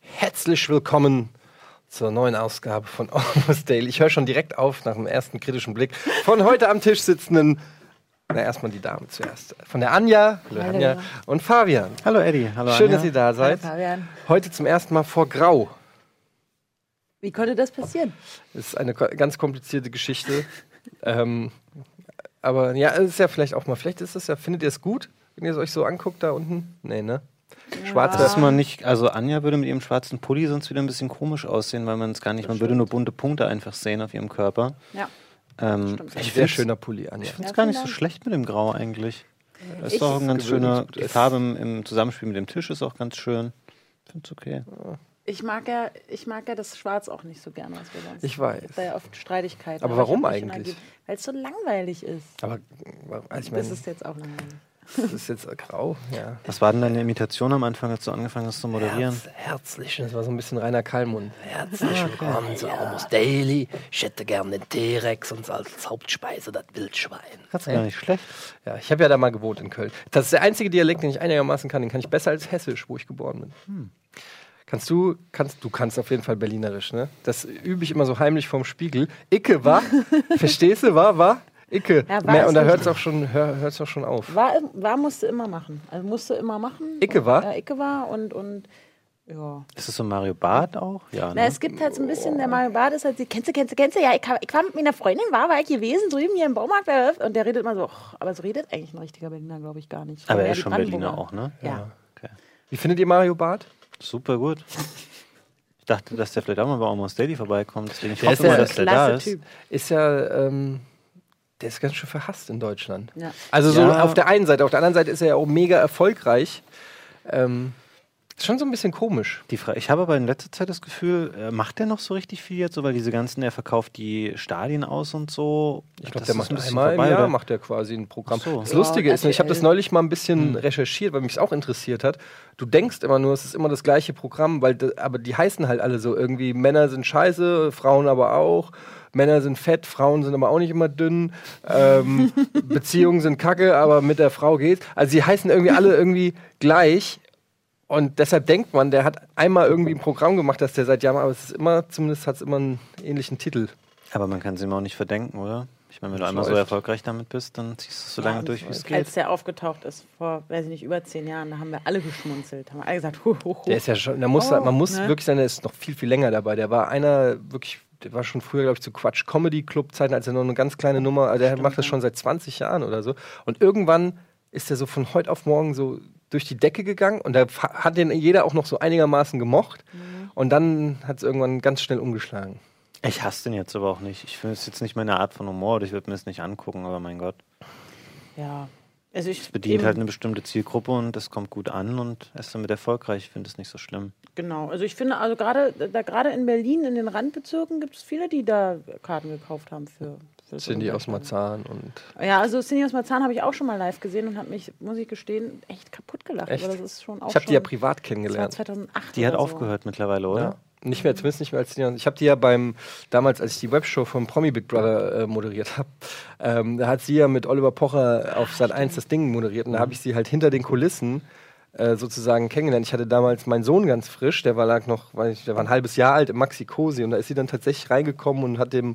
Herzlich willkommen zur neuen Ausgabe von Almost Daily. Ich höre schon direkt auf nach dem ersten kritischen Blick von heute am Tisch sitzenden, na erstmal die Dame zuerst, von der Anja, hallo, Hallo. Anja und Fabian. Hallo Eddie, hallo Schön, Anja. dass ihr da seid. Fabian. Heute zum ersten Mal vor Grau. Wie konnte das passieren? Das ist eine ganz komplizierte Geschichte. ähm, aber ja, es ist ja vielleicht auch mal, vielleicht ist es ja, findet ihr es gut, wenn ihr es euch so anguckt da unten? Nee, ne? Das ist man nicht, also Anja würde mit ihrem schwarzen Pulli sonst wieder ein bisschen komisch aussehen, weil man es gar nicht, man würde nur bunte Punkte einfach sehen auf ihrem Körper. Ja. Ähm, Stimmt. ich Ein sehr finde schöner Pulli, Anja. es Ja, gar nicht so schlecht mit dem Grau eigentlich. Das Ich- ist auch ein ganz schöner, die Farbe im, im Zusammenspiel mit dem Tisch ist auch ganz schön. Ich finde es okay. Ich mag ja, ich mag ja das Schwarz auch nicht so gerne, was wir sonst. Ich weiß. Da ja oft Streitigkeiten. Aber warum eigentlich? Weil es so langweilig ist. Aber also ich Das meine, ist jetzt auch langweilig. das ist jetzt grau, ja. Was war denn deine Imitation am Anfang, als du angefangen hast zu moderieren? Herz, herzlich, das war so ein bisschen reiner Kalmund. Herzlich willkommen zu Almost Daily. Ich hätte gern den T-Rex und als Hauptspeise das Wildschwein. Kannst du gar nicht schlecht. Ja, ich habe ja da mal gewohnt in Köln. Das ist der einzige Dialekt, den ich einigermaßen kann. Den kann ich besser als Hessisch, wo ich geboren bin. Kannst du, kannst, du kannst auf jeden Fall Berlinerisch, ne? Das übe ich immer so heimlich vorm Spiegel. Icke, war? Verstehst du, war, war? Icke. Ja, war Mehr, und da hört es auch, schon- hör, hört's auch schon auf. War, war musst du immer machen. Also musst du immer machen. Icke war? Ja, Icke war und, und ja. Ist das so Mario Barth auch? Ja, Na, ne? es gibt halt so ein bisschen, der Mario Barth ist halt, die- kennst du, kennst du, kennst du? Ja, ich, hab- ich war mit meiner Freundin, war, war ich gewesen, drüben hier im Baumarkt, und der redet immer so, ach, aber so redet eigentlich ein richtiger Berliner, glaube ich, gar nicht. Aber Ja, er ist schon Berliner auch, ne? Ja. Okay. Wie findet ihr Mario Barth? Super gut. Ich dachte, dass der vielleicht auch mal bei Almost Daily vorbeikommt. Deswegen ich Der hoffe ist ja mal, dass der da ist. Typ. Ist ja, ähm, der ist ganz schön verhasst in Deutschland. Ja. Also so Ja. auf der einen Seite, auf der anderen Seite ist er ja auch mega erfolgreich. Ähm, ist schon so ein bisschen komisch. Die Frage, ich habe aber in letzter Zeit das Gefühl, äh, macht der noch so richtig viel jetzt, so, weil diese ganzen, er verkauft die Stadien aus und so. Ich glaube, Das der ist macht ein bisschen einmal im vorbei, Jahr oder? macht er quasi ein Programm. So. Das Ja, Lustige ist, ich habe das neulich mal ein bisschen Hm. recherchiert, weil mich es auch interessiert hat. Du denkst immer nur, es ist immer das gleiche Programm, weil aber die heißen halt alle so irgendwie Männer sind scheiße, Frauen aber auch. Männer sind fett, Frauen sind aber auch nicht immer dünn. Ähm, Beziehungen sind kacke, aber mit der Frau geht's. Also sie heißen irgendwie alle irgendwie gleich. Und deshalb denkt man, der hat einmal irgendwie ein Programm gemacht, das der seit Jahren, aber es ist immer, zumindest hat es immer einen ähnlichen Titel. Aber man kann es ihm auch nicht verdenken, oder? Ich meine, wenn du einmal so erfolgreich damit bist, dann ziehst du es so Ja, lange durch, wie es geht. Als der aufgetaucht ist, vor, weiß ich nicht, über zehn Jahren, da haben wir alle geschmunzelt. Haben alle gesagt, hu, hu, hu. Der ist ja schon, der muss, Oh, man muss ne? wirklich sein, der ist noch viel, viel länger dabei. Der war einer wirklich, der war schon früher, glaube ich, zu Quatsch Comedy Club Zeiten, als er noch eine ganz kleine Nummer, also der macht das schon seit 20 Jahren oder so. Und irgendwann ist er so von heute auf morgen so durch die Decke gegangen und da hat den jeder auch noch so einigermaßen gemocht. Mhm. Und dann hat es irgendwann ganz schnell umgeschlagen. Ich hasse den jetzt aber auch nicht. Ich finde es jetzt nicht meine Art von Humor oder ich würde mir es nicht angucken, aber mein Gott. ja. Also ich Es bedient halt eine bestimmte Zielgruppe und das kommt gut an und er ist damit erfolgreich. Ich finde es nicht so schlimm. Genau, also ich finde, also gerade da gerade in Berlin, in den Randbezirken, gibt es viele, die da Karten gekauft haben für. Cindy aus. Marzahn und Ja, also Cindy aus Marzahn habe ich auch schon mal live gesehen und habe mich, muss ich gestehen, echt kaputt gelacht. Echt? Aber das ist schon auch ich habe die ja privat das war kennengelernt. 2008 Die hat oder so. aufgehört mittlerweile, oder? Ja. Nicht mehr, zumindest nicht mehr als die. Ich habe die ja beim, damals, als ich die Webshow vom Promi Big Brother äh, moderiert habe, ähm, da hat sie ja mit Oliver Pocher auf Sat 1 das Ding moderiert und da habe ich sie halt hinter den Kulissen äh, sozusagen kennengelernt. Ich hatte damals meinen Sohn ganz frisch, der war lag noch, weiß ich, der war ein halbes Jahr alt im Maxi Cosi und da ist sie dann tatsächlich reingekommen und hat dem,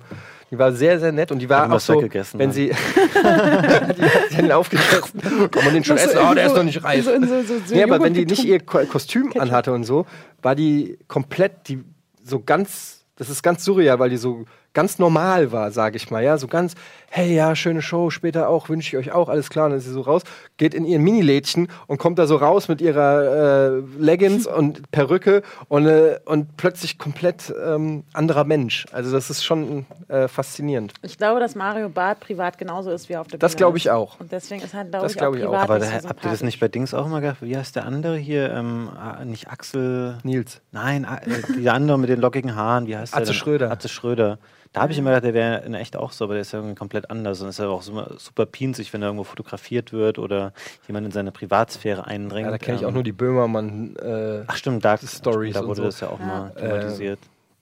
die war sehr, sehr nett und die war auch so, weggegessen, wenn ne? sie, die hat den aufgegessen, kann man den schon essen, oh, der so- ist noch nicht reif. so so- so- so nee, aber wenn die nicht ihr Ko Kostüm anhatte und so, war die komplett, die so ganz, das ist ganz surreal, weil die so ganz normal war, sage ich mal, ja, so ganz, hey, ja, schöne Show, später auch, wünsche ich euch auch, alles klar, und dann ist sie so raus, geht in ihren Minilädchen und kommt da so raus mit ihrer äh, Leggings und Perücke und, äh, und plötzlich komplett ähm, anderer Mensch. Also das ist schon äh, faszinierend. Ich glaube, dass Mario Barth privat genauso ist wie auf der Das Bühne glaube ich auch. Und deswegen ist halt, glaube Das ich, glaube auch ich auch. privat Aber nicht da, so habt ihr das nicht bei Dings auch immer gehabt? Wie heißt der andere hier? Ähm, ah, nicht Axel. Nils. Nein, äh, dieser andere mit den lockigen Haaren. Wie heißt der? Atze? Schröder. Atze Schröder. Da habe ich immer gedacht, der wäre in echt auch so, aber der ist ja irgendwie komplett anders. Und ist ja auch super, super pinzig, wenn er irgendwo fotografiert wird oder jemand in seine Privatsphäre eindringt. Ja, da kenne ich Ähm, auch nur die Böhmermann. Äh, Ach stimmt, Dark Stories Da und wurde so. das ja auch mal Äh, thematisiert.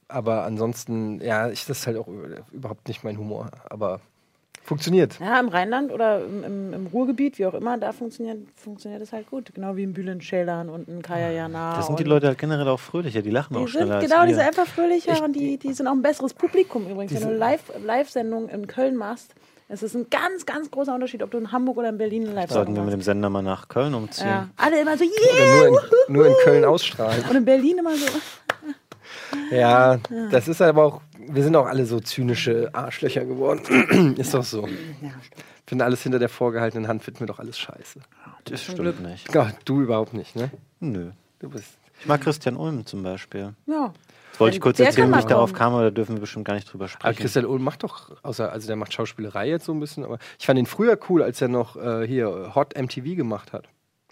aber ansonsten, ja, ich, das ist halt auch überhaupt nicht mein Humor. Aber funktioniert. Ja, im Rheinland oder im, im, im Ruhrgebiet, wie auch immer, da funktioniert, funktioniert das halt gut. Genau wie in Bülent Schälern und in Kaya Jana. Da sind die Leute halt generell auch fröhlicher, die lachen Die auch schneller sind, genau, die sind einfach fröhlicher Ich- und die, die sind auch ein besseres Publikum übrigens. Wenn du sind- Live- Live-Sendungen in Köln machst, es ist ein ganz, ganz großer Unterschied, ob du in Hamburg oder in Berlin eine Sollten Live-Sendung wir mit dem Sender mal nach Köln umziehen. Ja. Alle immer so, Oder yeah! nur in, nur in Köln ausstrahlen. Und in Berlin immer so, Ja, das ist aber auch, wir sind auch alle so zynische Arschlöcher geworden. ist doch so. ja, Finden alles hinter der vorgehaltenen Hand, finden wir doch alles scheiße. Das stimmt nicht. Ja, du überhaupt nicht, ne? Nö. Du bist. Ich mag Christian Ulm zum Beispiel. ja. Jetzt wollte ich kurz Der erzählen, wie ich darauf kommen. kam, aber da dürfen wir bestimmt gar nicht drüber Aber sprechen. Christian Ulm macht doch, außer, also der macht Schauspielerei jetzt so ein bisschen, aber ich fand ihn früher cool, als er noch äh, hier Hot MTV gemacht hat.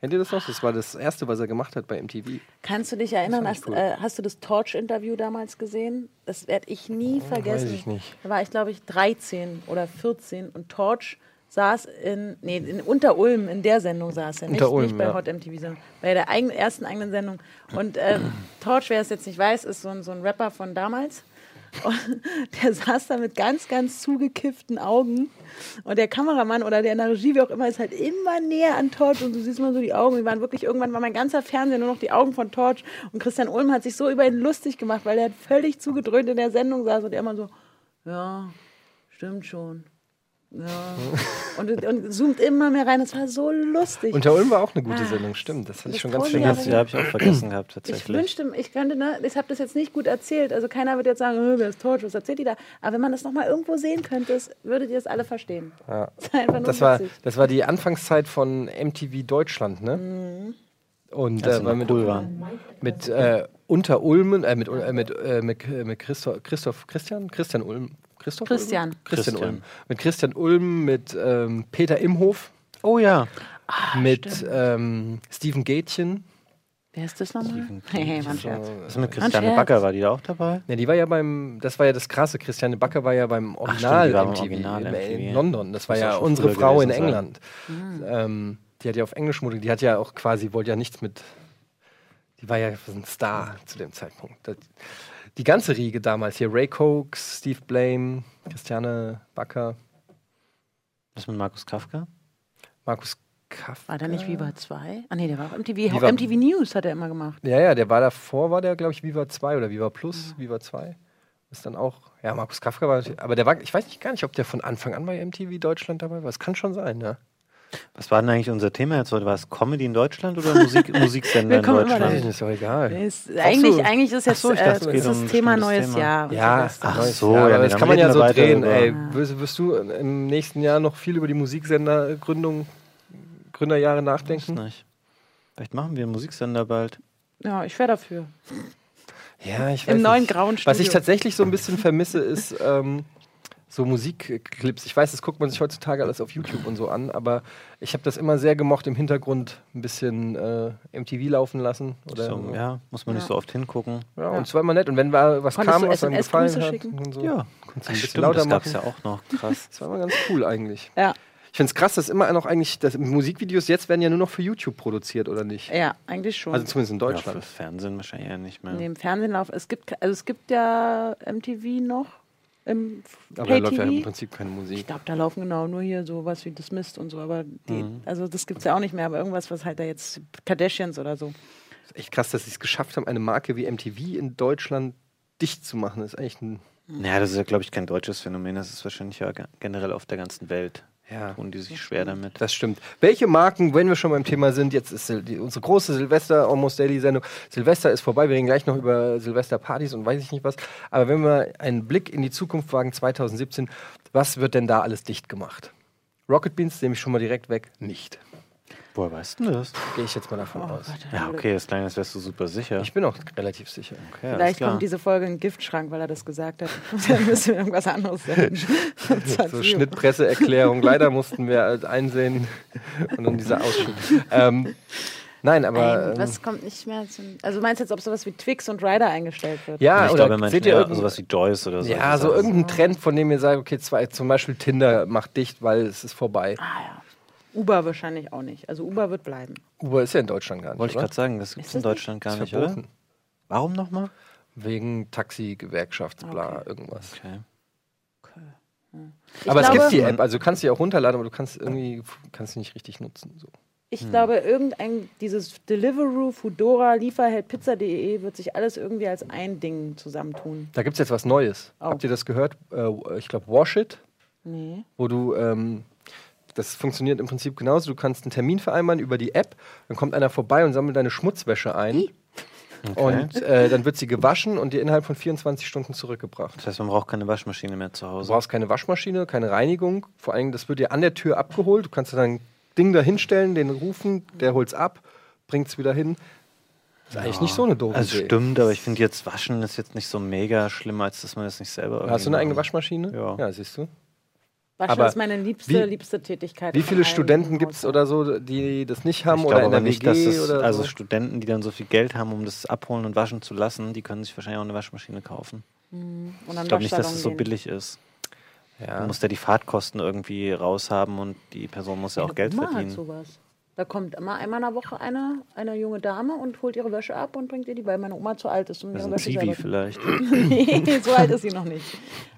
Kennt ihr das noch? Das war das erste, was er gemacht hat bei MTV. Kannst du dich erinnern, hast, cool. äh, hast du das Torch-Interview damals gesehen? Das werde ich nie vergessen. ich nicht. Da war ich, glaube ich, 13 oder 14 und Torch saß in, nee, in Unter-Ulm, in der Sendung saß er, nicht, Unter Ulm, nicht bei ja. Hot MTV, sondern bei der eigen, ersten eigenen Sendung. Und ähm, Torch, wer es jetzt nicht weiß, ist so ein, so ein Rapper von damals. Und der saß da mit ganz, ganz zugekifften Augen. Und der Kameramann oder der in der Regie, wie auch immer, ist halt immer näher an Torch. Und du siehst mal so die Augen. Die waren wirklich, irgendwann war mein ganzer Fernseher nur noch die Augen von Torch. Und Christian Ulm hat sich so über ihn lustig gemacht, weil er völlig zugedröhnt in der Sendung saß. Und er immer so, ja, stimmt schon. Ja. Und, und zoomt immer mehr rein. Das war so lustig. Unter Ulm war auch eine gute Ah, Sendung, stimmt. Das hatte ich das schon ganz vergessen. das ja, habe ich auch vergessen gehabt, Ich tatsächlich. wünschte, ich könnte, ne, ich habe das jetzt nicht gut erzählt. Also keiner wird jetzt sagen, "Äh, wer ist Torch, was erzählt die da? Aber wenn man das nochmal irgendwo sehen könnte, würdet ihr es alle verstehen. Ja. Das, war einfach nur Das war, das war die Anfangszeit von MTV Deutschland, ne? Mhm. Und äh, weil mit, cool waren. mit äh, Unter Ulmen, äh, mit, äh, mit, äh, mit, äh, mit Christoph, Christoph, Christian, Christian Ulm, Christoph Christian. Ulm? Christian, Christian. Ulm. Mit Christian Ulm, mit ähm, Peter Imhof, Oh ja. mit ähm, Steven Gätchen. Wer ist das nochmal? Stephen Hey, Mann, Scherz. Was ist mit Christiane. Backer? War die da auch dabei? Ja, die war ja beim, das war ja das krasse, Christiane Backer war ja beim Ach, stimmt, Original war beim MTV, Original in, MTV, in. London. Das war auch ja unsere Frau in. England. Ähm, die hat ja auf Englisch moderiert, die hat ja auch quasi, wollte ja nichts mit, die war ja ein Star zu dem Zeitpunkt. Das, die ganze Riege damals, hier Ray Cokes, Steve Blame, Christiane Backer, Was mit Markus Kafka? Markus Kafka. War der nicht Viva 2? Ah, nee, der war auch MTV. Viva- MTV News hat er immer gemacht. Ja, ja, der war davor, war der, glaube ich, Viva 2 oder Viva Plus, Mhm. Viva 2. Ist dann auch, ja, Markus Kafka war, aber der war, ich weiß nicht gar nicht, ob der von Anfang an bei MTV Deutschland dabei war. Es kann schon sein, ja. Was war denn eigentlich unser Thema jetzt heute? War es Comedy in Deutschland oder Musik, Musiksender Wir in Deutschland? Ist doch egal. Ist, eigentlich, so. eigentlich ist jetzt so, dachte, äh, ist um das ein Thema neues Thema. Jahr. Ja. Ach neues so, Jahr, ja, aber nee, das kann man ja so drehen. Ey, wirst, wirst du im nächsten Jahr noch viel über die Musiksendergründung, Gründerjahre Weiß nachdenken? nicht. Vielleicht machen wir einen Musiksender bald. Ja, ich wäre dafür. Ja, ich Im weiß neuen nicht. grauen Was ich Studio. tatsächlich so ein bisschen vermisse, ist ähm, so Musikclips. Ich weiß, das guckt man sich heutzutage alles auf YouTube und so an, aber ich habe das immer sehr gemocht, im Hintergrund ein bisschen äh, MTV laufen lassen. Oder So, ja, muss man nicht Ja. so oft hingucken. Ja, und es war immer nett. Und wenn wa- was Konntest kam, was einem gefallen Grüße hat, schicken? und so, Ja. konntest du ein bisschen lauter das gab es machen. ja auch noch. Krass. Das war immer ganz cool eigentlich. Ja, Ich finde es krass, dass immer noch eigentlich, dass Musikvideos jetzt werden ja nur noch für YouTube produziert, oder nicht? ja, eigentlich schon. Also zumindest in Ja, Deutschland. für Fernsehen wahrscheinlich eher nicht mehr. Nee, im Fernsehen laufen. Es gibt, also es gibt ja MTV noch im aber da läuft ja im. Prinzip keine Ich Musik. glaube, da laufen genau nur hier so was wie Dismissed und so, aber die, Mhm. also das gibt es ja auch nicht mehr, aber irgendwas, was halt da jetzt Kardashians oder so. Ist echt krass, dass sie es geschafft haben, eine Marke wie MTV in Deutschland dicht zu machen. Das ist eigentlich ein. Naja, das ist ja, glaube ich, kein deutsches Phänomen. Das ist wahrscheinlich ja ge- generell auf der ganzen Welt. Ja. Tun die sich schwer damit. Das stimmt. Welche Marken, wenn wir schon beim Thema sind, jetzt ist die, unsere große Silvester Almost Daily Sendung. Silvester ist vorbei, wir reden gleich noch über Silvesterpartys und weiß ich nicht was. Aber wenn wir einen Blick in die Zukunft wagen, 2017, was wird denn da alles dicht gemacht? Rocket Beans nehme ich schon mal direkt weg. Nicht. Woher weißt du das? Gehe ich jetzt mal davon Oh aus. Ja, okay, das klang, als wärst du super sicher. Ich bin auch relativ sicher. Okay, Vielleicht kommt diese Folge in den Giftschrank, weil er das gesagt hat. Dann müssen wir irgendwas anderes senden. So. Schnittpresseerklärung. Leider mussten wir halt einsehen und dann dieser Ausschnitt. Ähm, nein, aber. Ähm, was kommt nicht mehr zum. Also du meinst jetzt, ob sowas wie Twix und Rider eingestellt wird? ja, ich oder glaube, seht ihr eher irgend- sowas wie Joyce oder so. Ja, so irgendein Trend, von dem ihr sagt, okay, zwei, zum Beispiel Tinder macht dicht, weil es ist vorbei. Ah ja. Uber wahrscheinlich auch nicht. Also Uber wird bleiben. Uber ist ja in Deutschland gar nicht. Wollte ich gerade sagen, das gibt es Ist in Deutschland gar Ist nicht, verboten. oder? Warum nochmal? Wegen Taxi-Gewerkschaftsbla, Okay. irgendwas. Okay. Ich aber glaube, es gibt die App, also du kannst sie auch runterladen, aber du kannst irgendwie kannst sie nicht richtig nutzen. So. Ich glaube, irgendein, dieses Deliveroo, Foodora, Lieferheld, Pizza.de wird sich alles irgendwie als ein Ding zusammentun. Da gibt es jetzt was Neues. Oh. Habt ihr das gehört? Äh, ich glaube, Wash It, Nee. wo du, ähm, das funktioniert im Prinzip genauso. Du kannst einen Termin vereinbaren über die App, dann kommt einer vorbei und sammelt deine Schmutzwäsche ein. Und äh, dann wird sie gewaschen und dir innerhalb von 24 Stunden zurückgebracht. Das heißt, man braucht keine Waschmaschine mehr zu Du Hause. brauchst keine Waschmaschine, keine Reinigung. Vor allem, das wird dir an der Tür abgeholt. Du kannst dann ein Ding da hinstellen, den rufen, der holt's ab, bringt's wieder hin. ist eigentlich nicht so eine doofe Also Idee. stimmt, aber ich finde jetzt Waschen ist jetzt nicht so mega schlimm, als dass man das nicht selber Hast du eine eigene Waschmaschine? Ja. Ja, siehst du. Waschen Aber ist meine liebste, wie- liebste Tätigkeit. Wie viele Studenten gibt es oder so, die das nicht haben Ich oder glaube in der nicht, WG dass es, oder also so? Studenten, die dann so viel Geld haben, um das abholen und waschen zu lassen, die können sich wahrscheinlich auch eine Waschmaschine kaufen. Und dann Ich glaube nicht, dass es so billig ist. Ja. Du musst ja die Fahrtkosten irgendwie raushaben und die Person muss ja auch Geld Oma Hat verdienen. sowas. Da kommt immer einmal in der Woche eine, eine junge Dame und holt ihre Wäsche ab und bringt ihr die, weil meine Oma zu alt ist, um Das ist ihre ein Wäsche Zivi vielleicht. nee, so alt ist sie noch nicht.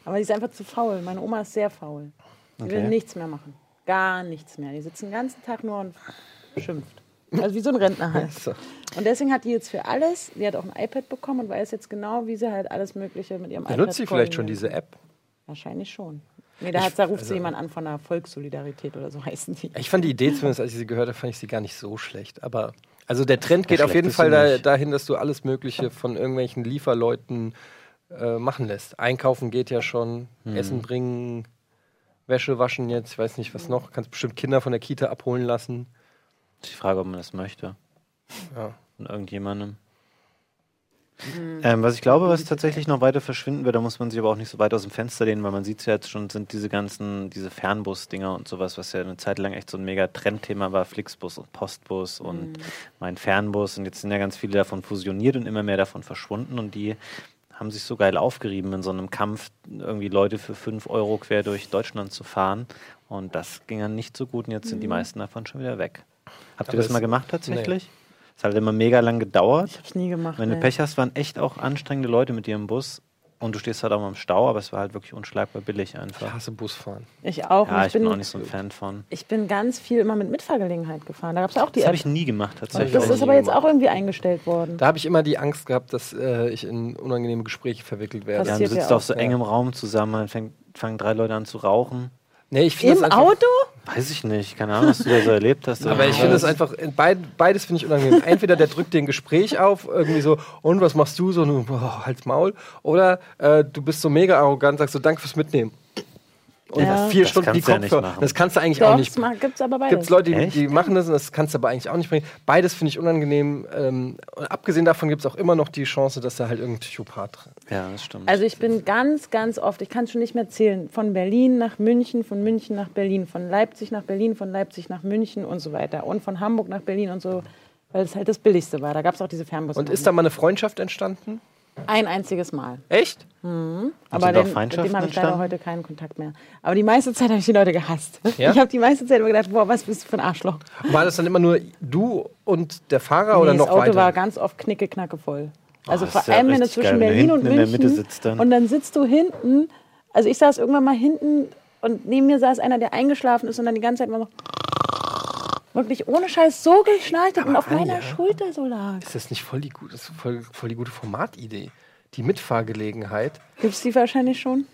Aber sie ist einfach zu faul. Meine Oma ist sehr faul. Sie will Okay. nichts mehr machen. Gar nichts mehr. Die sitzt den ganzen Tag nur und schimpft. Also wie so ein Rentner halt. So. Und deswegen hat die jetzt für alles, die hat auch ein iPad bekommen und weiß jetzt genau, wie sie halt alles Mögliche mit ihrem iPad Benutzt sie vielleicht schon diese App? Wahrscheinlich schon. Nee, da, da ruft also- sie jemand an von der Volkssolidarität oder so heißen die. Ich fand die Idee zumindest, als ich sie gehört habe, fand ich sie gar nicht so schlecht. Aber also der Trend geht auf jeden Fall da, dahin, dass du alles Mögliche von irgendwelchen Lieferleuten äh, machen lässt. Einkaufen geht ja schon, Hm. Essen bringen, Wäsche waschen jetzt, ich weiß nicht was noch. Kannst bestimmt Kinder von der Kita abholen lassen. Ich frage, ob man das möchte. Ja. Von irgendjemandem. Hm. Ähm, was ich glaube, was tatsächlich noch weiter verschwinden wird, da muss man sich aber auch nicht so weit aus dem Fenster lehnen, weil man sieht es ja jetzt schon, sind diese ganzen, diese Fernbus-Dinger und sowas, was ja eine Zeit lang echt so ein mega Trendthema war, Flixbus und Postbus und mein Fernbus und jetzt sind ja ganz viele davon fusioniert und immer mehr davon verschwunden und die haben sich so geil aufgerieben in so einem Kampf, irgendwie Leute für 5 Euro quer durch Deutschland zu fahren und das ging dann nicht so gut und jetzt sind die meisten davon schon wieder weg. Habt ihr das mal gemacht tatsächlich? Es hat immer mega lang gedauert. Ich hab's nie gemacht. Wenn du nee. Pech hast, waren echt auch anstrengende Leute mit dir im Bus. Und du stehst halt auch mal im Stau, aber es war halt wirklich unschlagbar billig Ich einfach. hasse Busfahren. Ich auch. Ja, und ich bin auch nicht so ein Fan von. ich bin ganz viel immer mit Mitfahrgelegenheit gefahren. Da gab es auch die Das habe ich nie gemacht, tatsächlich. das ist aber jetzt auch irgendwie eingestellt worden. Da habe ich immer die Angst gehabt, dass äh, ich in unangenehme Gespräche verwickelt werde. ja, du sitzt ja auf so engem Raum zusammen, dann fängt, fangen drei Leute an zu rauchen. Nee, ich Im Auto? Weiß ich nicht, keine Ahnung, was du da so erlebt hast. Aber ich finde es einfach, in beid, beides finde ich unangenehm. Entweder der drückt dir ein Gespräch auf, irgendwie so, und was machst du? So, boah, halt's Maul. Oder äh, du bist so mega arrogant, sagst so, danke fürs Mitnehmen. Und Ja. vier Das Stunden die kannst du ja nicht Kopfhörer. machen. das kannst du eigentlich Doch, auch es nicht. ma- gibt's aber beides. Gibt es Leute, die, die machen das und das kannst du aber eigentlich auch nicht bringen. Beides finde ich unangenehm. Ähm, und abgesehen davon gibt es auch immer noch die Chance, dass da halt irgendein Psychopath drin Ja, das stimmt. Also ich bin ganz, ganz oft, ich kann es schon nicht mehr zählen, von Berlin nach München, von München nach Berlin, von Leipzig nach Berlin, von Leipzig nach München und so weiter. Und von Hamburg nach Berlin und so, weil es halt das Billigste war. Da gab es auch diese Fernbusse. Und ist da mal eine Freundschaft entstanden? Ein einziges Mal. Echt? Aber sind auch den, mit dem habe ich leider heute keinen Kontakt mehr. Aber die meiste Zeit habe ich die Leute gehasst. Ja? Ich habe die meiste Zeit immer gedacht, boah, was bist du für ein Arschloch. War das dann immer nur du und der Fahrer oder Nee, noch das Auto weiter? war ganz oft knicke, knacke voll. Also das vor ja allem, wenn du zwischen geil, Berlin und hinten in der München dann. und dann sitzt du hinten. Also ich saß irgendwann mal hinten und neben mir saß einer, der eingeschlafen ist und dann die ganze Zeit immer so wirklich ohne Scheiß so geschnarcht hat und auf Anja. meiner Schulter so lag. Ist das nicht voll die, gute, voll, voll die gute Formatidee? Die Mitfahrgelegenheit. Gibt's die wahrscheinlich schon?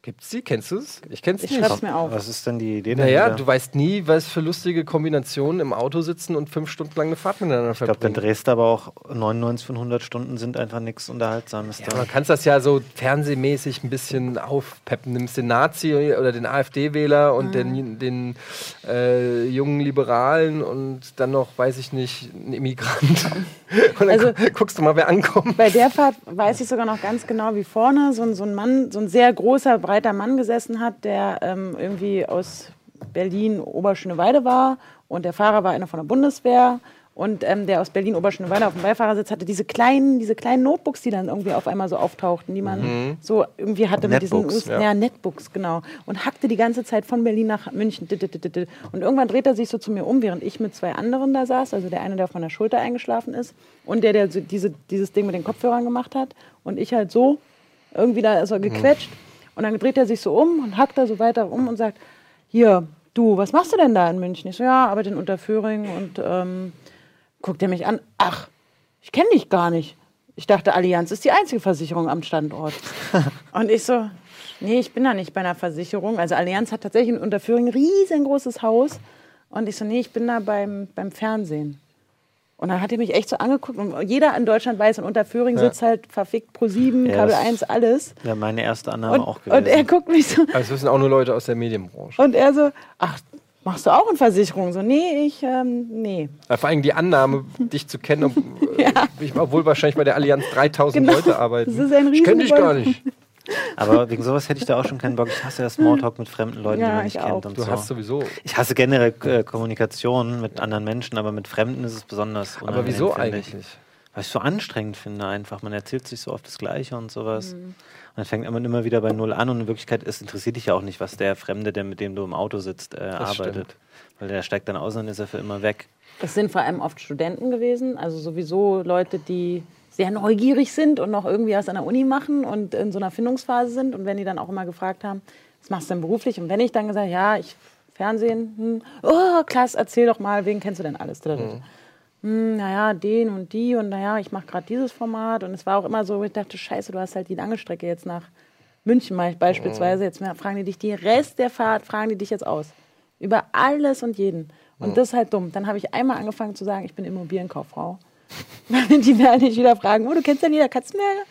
Gibt's die? Kennst du es? Ich kenn's Ich nicht. schreib's mir auf. Was ist denn die Idee Naja, du weißt nie, was für lustige Kombinationen im Auto sitzen und fünf Stunden lang eine Fahrt miteinander Ich glaube, dann verbringen. drehst du aber auch 99 von 100 Stunden sind einfach nichts Unterhaltsames Ja, da. man kann das ja so fernsehmäßig ein bisschen aufpeppen. Nimmst den Nazi oder den AfD-Wähler und den, den äh, jungen Liberalen und dann noch, weiß ich nicht, einen Immigrant. und dann Also- gu- guckst du mal, wer ankommt. Bei der Fahrt weiß ich sogar noch ganz genau, wie vorne so ein, so ein Mann, so ein sehr großer, breiter Mann gesessen hat, der ähm, irgendwie aus Berlin Oberschöneweide war und der Fahrer war einer von der Bundeswehr Und ähm, der aus Berlin-Oberschöneweide auf dem Beifahrersitz hatte diese kleinen, diese kleinen Notebooks, die dann irgendwie auf einmal so auftauchten, die man so irgendwie hatte mit diesen Netbooks, ja. ja, Netbooks, genau. Und hackte die ganze Zeit von Berlin nach München. Und irgendwann dreht er sich so zu mir um, während ich mit zwei anderen da saß. Also der eine, der auf meiner Schulter eingeschlafen ist und der, der so diese, dieses Ding mit den Kopfhörern gemacht hat. Und ich halt so, irgendwie da ist er gequetscht. Und dann dreht er sich so um und hackt da so weiter um und sagt, hier, du, was machst du denn da in München? Ich so, ja, arbeite in Unterföhring und ähm, guckt er mich an, ach, ich kenne dich gar nicht. Ich dachte, Allianz ist die einzige Versicherung am Standort. und ich so, nee, ich bin da nicht bei einer Versicherung. Also Allianz hat tatsächlich in Unterföhring ein riesengroßes Haus. Und ich so, nee, ich bin da beim, beim Fernsehen. Und dann hat er mich echt so angeguckt. Und jeder in Deutschland weiß, in Unterföhring sitzt halt verfickt pro 7, Ja, Kabel das- 1, alles. Wäre meine erste Annahme Und, auch gewesen. und er guckt mich so, Also, das wissen auch nur Leute aus der Medienbranche. und er so, ach, machst du auch in Versicherung? So, nee, ich, ähm, nee. Ja, Vor allem die Annahme, dich zu kennen, ob, äh, ich, obwohl wahrscheinlich bei der Allianz 3000 Genau. Leute arbeiten. Das ist ein ich kenne dich gar nicht. Aber wegen sowas hätte ich da auch schon keinen Bock. Ich hasse ja Smalltalk mit fremden Leuten, Ja, die man ich nicht kennt und Du so. hast sowieso. Ich hasse generell äh, Kommunikation mit anderen Menschen, aber mit Fremden ist es besonders Aber unangenehm, wieso finde ich. eigentlich? Weil ich es so anstrengend finde einfach. Man erzählt sich so oft das Gleiche und sowas. Mhm. Und dann fängt man immer wieder bei Null an und in Wirklichkeit es interessiert dich ja auch nicht, was der Fremde, der mit dem du im Auto sitzt, äh, arbeitet. stimmt. Weil der steigt dann aus und dann ist er für immer weg. Es sind vor allem oft Studenten gewesen, also sowieso Leute, die sehr neugierig sind und noch irgendwie was an der Uni machen und in so einer Findungsphase sind. Und wenn die dann auch immer gefragt haben, was machst du denn beruflich? Und wenn ich dann gesagt ja, ich Fernsehen, hm, oh, klasse, erzähl doch mal, wen kennst du denn alles? Hm, naja, den und die und naja, ich mache gerade dieses Format. Und es war auch immer so, ich dachte, scheiße, du hast halt die lange Strecke jetzt nach München beispielsweise. Jetzt fragen die dich die Rest der Fahrt, fragen die dich jetzt aus. Über alles und jeden. Und das ist halt dumm. Dann habe ich einmal angefangen zu sagen, ich bin Immobilienkauffrau. Die werden nicht wieder fragen, oh, du kennst ja Nieder Katzenberger?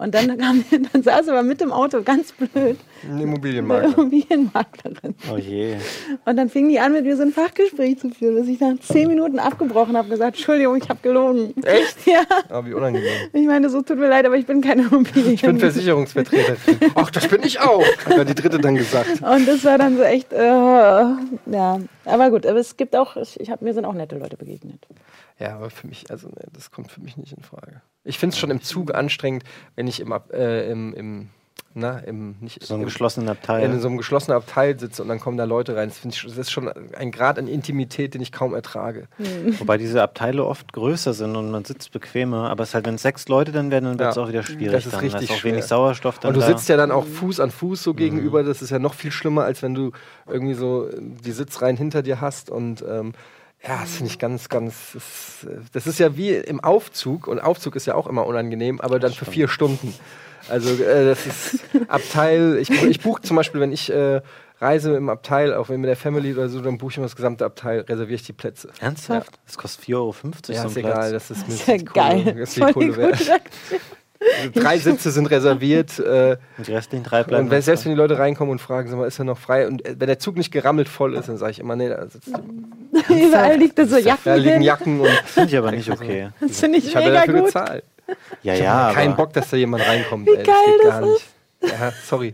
Und dann, kam, dann saß aber mit dem Auto ganz blöd Ein Immobilienmakler. Immobilienmaklerin. Oh je. Und dann fingen die an, mit mir so ein Fachgespräch zu führen, dass ich nach zehn Minuten abgebrochen habe und gesagt, Entschuldigung, ich habe gelogen. Echt? Ja. Ah, wie unangenehm. Ich meine, so tut mir leid, aber ich bin keine Immobilien. Ich bin Versicherungsvertreterin. Ach, das bin ich auch, hat ja die dritte dann gesagt. Und das war dann so echt, äh, ja. Aber gut, aber es gibt auch, ich, ich hab, mir sind auch nette Leute begegnet. Ja, aber für mich, also nee, das kommt für mich nicht in Frage. Ich finde es schon im Zug anstrengend, wenn ich im, Ab- äh, im, im na, im, nicht So ein im, geschlossener in Abteil. so einem geschlossenen Abteil sitze und dann kommen da Leute rein. Das, find ich, das ist schon ein Grad an Intimität, den ich kaum ertrage. Wobei diese Abteile oft größer sind und man sitzt bequemer. Aber es ist halt, wenn es sechs Leute dann werden, dann wird es Ja. auch wieder schwierig. Das ist dann. richtig Da ist auch schwer. wenig Sauerstoff dann Und du da. sitzt ja dann auch Fuß an Fuß so gegenüber. Das ist ja noch viel schlimmer, als wenn du irgendwie so die Sitzreihen hinter dir hast. Und ähm, ja, das finde ich ganz, ganz. Das ist, das ist ja wie im Aufzug. Und Aufzug ist ja auch immer unangenehm, aber dann für vier Stunden. Also äh, das ist Abteil. Ich, ich buche zum Beispiel, wenn ich äh, reise im Abteil, auch wenn mit der Family oder so, dann buche ich immer das gesamte Abteil, reserviere ich die Plätze. Ernsthaft? Das kostet 4,50 Euro Ja, so ist egal, Platz. das ist mir Das ist ja geil. Das ist Voll Kohle die wert. Also drei Sitze sind reserviert. Äh, Und die restlichen drei bleiben. und wenn, selbst wenn die Leute reinkommen und fragen, sag mal, ist er noch frei? Und äh, wenn der Zug nicht gerammelt voll ist, dann sage ich immer, nee, da sitzt Überall liegt da so Jacken da liegen. Jacken und finde ich aber nicht okay. Das finde ich ich mega dafür gut. gezahlt. Ja, Ich ja, keinen Bock, dass da jemand reinkommt. Wie ey, geil geht das gar nicht. Ja, sorry.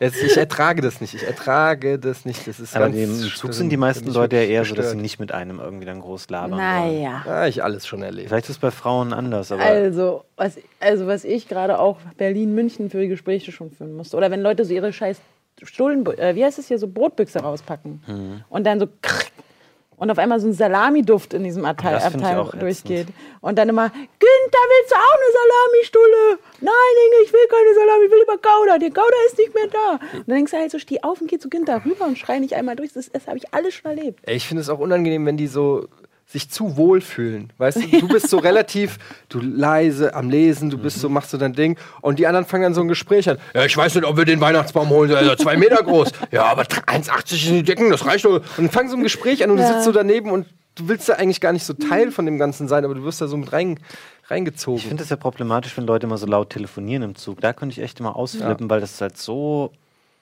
Jetzt, ich ertrage das nicht. Ich ertrage das nicht. Das ist aber ganz im Zug das sind die meisten Leute ja eher so, dass sie nicht mit einem irgendwie dann groß labern. Naja. Ja, ich alles schon erlebt. Vielleicht ist es bei Frauen anders, aber Also was, also, was ich gerade auch Berlin, München für die Gespräche schon führen musste. Oder wenn Leute so ihre scheiß Stullen, äh, wie heißt es hier, so Brotbüchse rauspacken. Mhm. Und dann so krrk, und auf einmal so ein Salamiduft in diesem Abteil, Abteil auch ätzend. durchgeht. Und dann immer, Günther, willst du auch eine Salamistulle? Nein, Inge, ich will keine Salami, ich will lieber Gouda. Der Gouda ist nicht mehr da. Und dann denkst du halt so, steh auf und geh zu Günther rüber und schrei nicht einmal durch. Das, das habe ich alles schon erlebt. Ich finde es auch unangenehm, wenn die so sich zu wohl fühlen. Weißt du, du bist so relativ, du leise am Lesen, du bist so, machst so dein Ding und die anderen fangen dann so ein Gespräch an. Ja, ich weiß nicht, ob wir den Weihnachtsbaum holen, der ist ja zwei Meter groß. Ja, aber 1,80 in die Decken, das reicht doch. Und dann fangen so ein Gespräch an und du Ja. sitzt so daneben und du willst da eigentlich gar nicht so Teil von dem Ganzen sein, aber du wirst da so mit rein, reingezogen. ich finde es ja problematisch, wenn Leute immer so laut telefonieren im Zug. Da könnte ich echt immer ausflippen, weil das ist halt so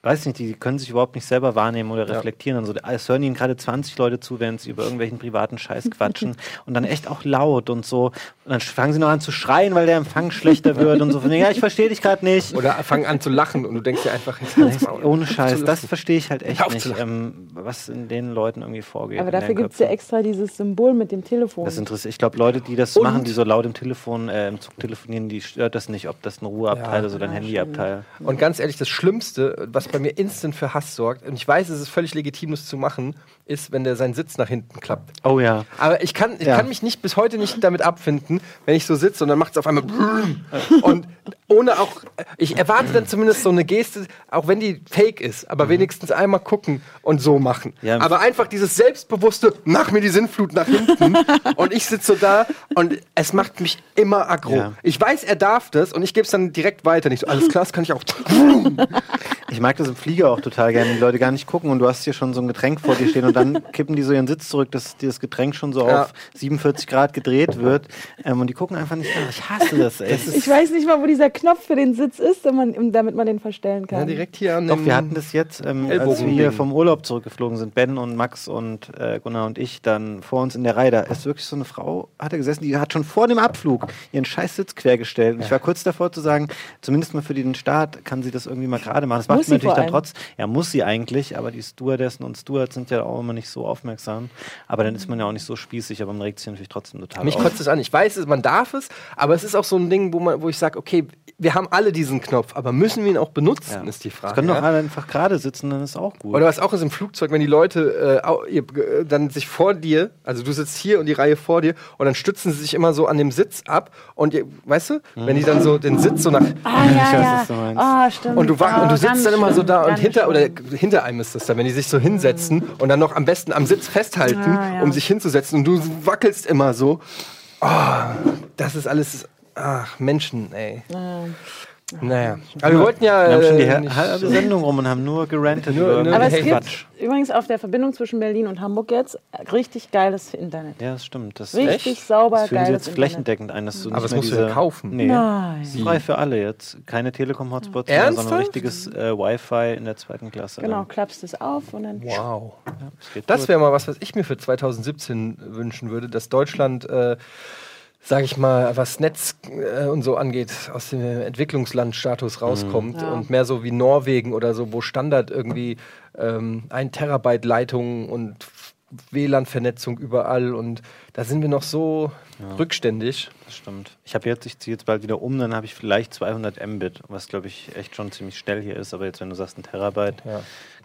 weiß nicht, die können sich überhaupt nicht selber wahrnehmen oder reflektieren. Und so, es hören ihnen gerade 20 Leute zu, während sie über irgendwelchen privaten Scheiß quatschen und dann echt auch laut und so. Und dann fangen sie noch an zu schreien, weil der Empfang schlechter wird und so. Von, ja, ich verstehe dich gerade nicht. Oder fangen an zu lachen und du denkst dir einfach, jetzt Maul. Ohne Scheiß, das verstehe ich halt echt nicht, ähm, was in den Leuten irgendwie vorgeht. Aber dafür gibt es ja extra dieses Symbol mit dem Telefon. Das interessiert, ich glaube, Leute, die das Und- machen, die so laut im Telefon, äh, im Zug telefonieren, die stört das nicht, ob das ein Ruheabteil Ja. ist oder ein Ja, Handyabteil. Und ganz ehrlich, das Schlimmste, was bei mir instant für Hass sorgt, und ich weiß, es ist völlig legitim, das zu machen, ist, wenn der seinen Sitz nach hinten klappt. Oh ja. Aber ich kann, ich Ja. kann mich nicht bis heute nicht damit abfinden, wenn ich so sitze und dann macht es auf einmal und ohne auch, ich erwarte dann zumindest so eine Geste, auch wenn die fake ist, aber wenigstens einmal gucken und so machen. Mhm. Ja. Aber einfach dieses selbstbewusste, mach mir die Sinnflut nach hinten und ich sitze so da und es macht mich immer aggro. Ja. Ich weiß, er darf das und ich gebe es dann direkt weiter. Nicht so, alles klar, das kann ich auch. Ich mag das im Flieger auch total gerne, die Leute gar nicht gucken und du hast hier schon so ein Getränk vor dir stehen und dann kippen die so ihren Sitz zurück, dass das Getränk schon so Ja. auf 47 Grad gedreht wird ähm, und die gucken einfach nicht nach. Ich hasse das, ey. ich weiß nicht mal, wo dieser Knopf für den Sitz ist, damit man, damit man den verstellen kann. Ja, direkt hier an Doch, wir hatten das jetzt, ähm, als wir vom Urlaub zurückgeflogen sind, Ben und Max und äh, Gunnar und ich, dann vor uns in der Reihe, da ist wirklich so eine Frau, hat er gesessen, die hat schon vor dem Abflug ihren Scheißsitz quergestellt. Und ich war kurz davor zu sagen, zumindest mal für den Start kann sie das irgendwie mal gerade machen. Das macht Muss sie sie natürlich vor dann allem. trotz. Ja, muss sie eigentlich, aber die Stewardessen und Stewards sind ja auch immer nicht so aufmerksam. Aber dann ist man ja auch nicht so spießig, aber man regt sich natürlich trotzdem total Mich auf. kotzt es an. Ich weiß, es- man darf es, aber es ist auch so ein Ding, wo, man, wo ich sage, okay, wir haben alle diesen Knopf, aber müssen wir ihn auch benutzen, Ja. ist die Es Frage. können doch ja? alle einfach gerade sitzen, dann ist auch gut. Oder was auch ist im Flugzeug, wenn die Leute äh, äh, dann sich vor dir, also du sitzt hier und die Reihe vor dir und dann stützen sie sich immer so an dem Sitz ab und ihr, weißt du, wenn die dann so den Sitz so nach Ah, Ich ja, weiß, ja. was du meinst. Ah, stimmt. und du, Ah, und du sitzt ganz dann immer so da und hinter oder hinter einem ist das dann, wenn die sich so hinsetzen und dann noch am besten am Sitz festhalten, Ah, ja. um sich hinzusetzen und du wackelst immer so. Oh, das ist alles ach Menschen, ey. Naja, aber wir wollten ja wir haben schon die äh, halbe Sendung rum und haben nur gerantet Nur- über nur- Aber es Hey, gibt Quatsch. übrigens auf der Verbindung zwischen Berlin und Hamburg jetzt richtig geiles Internet. Ja, das stimmt. Das, Richtig Echt? sauber, das führen sie jetzt flächendeckend ein, dass du Aber das musst du diese, ja kaufen. Nee, Nein. ist frei für alle jetzt. Keine Telekom-Hotspots mehr, sondern Ernsthaft? richtiges äh, Wi-Fi in der zweiten Klasse. Genau, dann. klappst es auf und dann. Wow. Ja, das Das wäre mal was, was ich mir für 2017 wünschen würde, dass Deutschland, äh, sage ich mal, was Netz äh, und so angeht, aus dem Entwicklungslandstatus rauskommt Ja. und mehr so wie Norwegen oder so, wo Standard irgendwie ähm, ein Terabyte Leitungen und WLAN-Vernetzung überall und da sind wir noch so rückständig. Das stimmt. Ich habe jetzt, ich ziehe jetzt bald wieder um, dann habe ich vielleicht 200 Mbit, was glaube ich echt schon ziemlich schnell hier ist. Aber jetzt, wenn du sagst, ein Terabyte, Ja.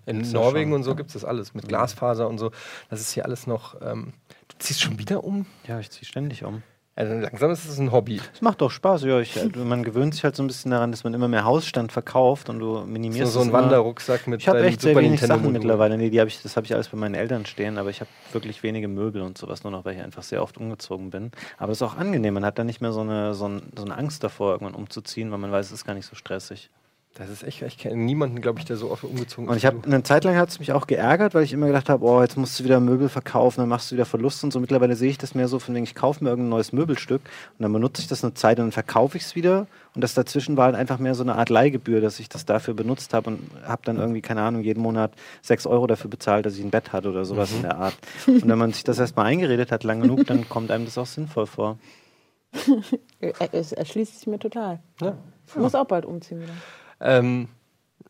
In ja Norwegen schon- und so gibt es das alles mit Glasfaser und so. Das ist hier alles noch. Ähm, du ziehst schon wieder um? ja, ich ziehe ständig um. Also langsam ist es ein Hobby. Es macht doch Spaß, ja. Ich, äh, man gewöhnt sich halt so ein bisschen daran, dass man immer mehr Hausstand verkauft und du So, minimierst so ein es immer. Wanderrucksack mit Ich habe echt sehr wenig Sachen mittlerweile. Nee, die hab ich, das habe ich alles bei meinen Eltern stehen, aber ich habe wirklich wenige Möbel und sowas, nur noch, weil ich einfach sehr oft umgezogen bin. Aber es ist auch angenehm, man hat da nicht mehr so eine, so, ein, so eine Angst davor, irgendwann umzuziehen, weil man weiß, es ist gar nicht so stressig. Das ist echt, ich kenne niemanden, glaube ich, der so oft umgezogen Und ist. ich habe eine Zeit lang hat es mich auch geärgert, weil ich immer gedacht habe, oh, jetzt musst du wieder Möbel verkaufen, dann machst du wieder Verlust und so. Mittlerweile sehe ich das mehr so, von wegen, ich kaufe mir irgendein neues Möbelstück und dann benutze ich das eine Zeit und dann verkaufe ich es wieder. Und das dazwischen war halt einfach mehr so eine Art Leihgebühr, dass ich das dafür benutzt habe und habe dann irgendwie, keine Ahnung, jeden Monat sechs Euro dafür bezahlt, dass ich ein Bett hatte oder sowas in der Art. Und wenn man sich das erstmal eingeredet hat, lang genug, dann kommt einem das auch sinnvoll vor. Äh, Es erschließt sich mir total. Ja. Ich muss auch bald umziehen wieder. Ähm,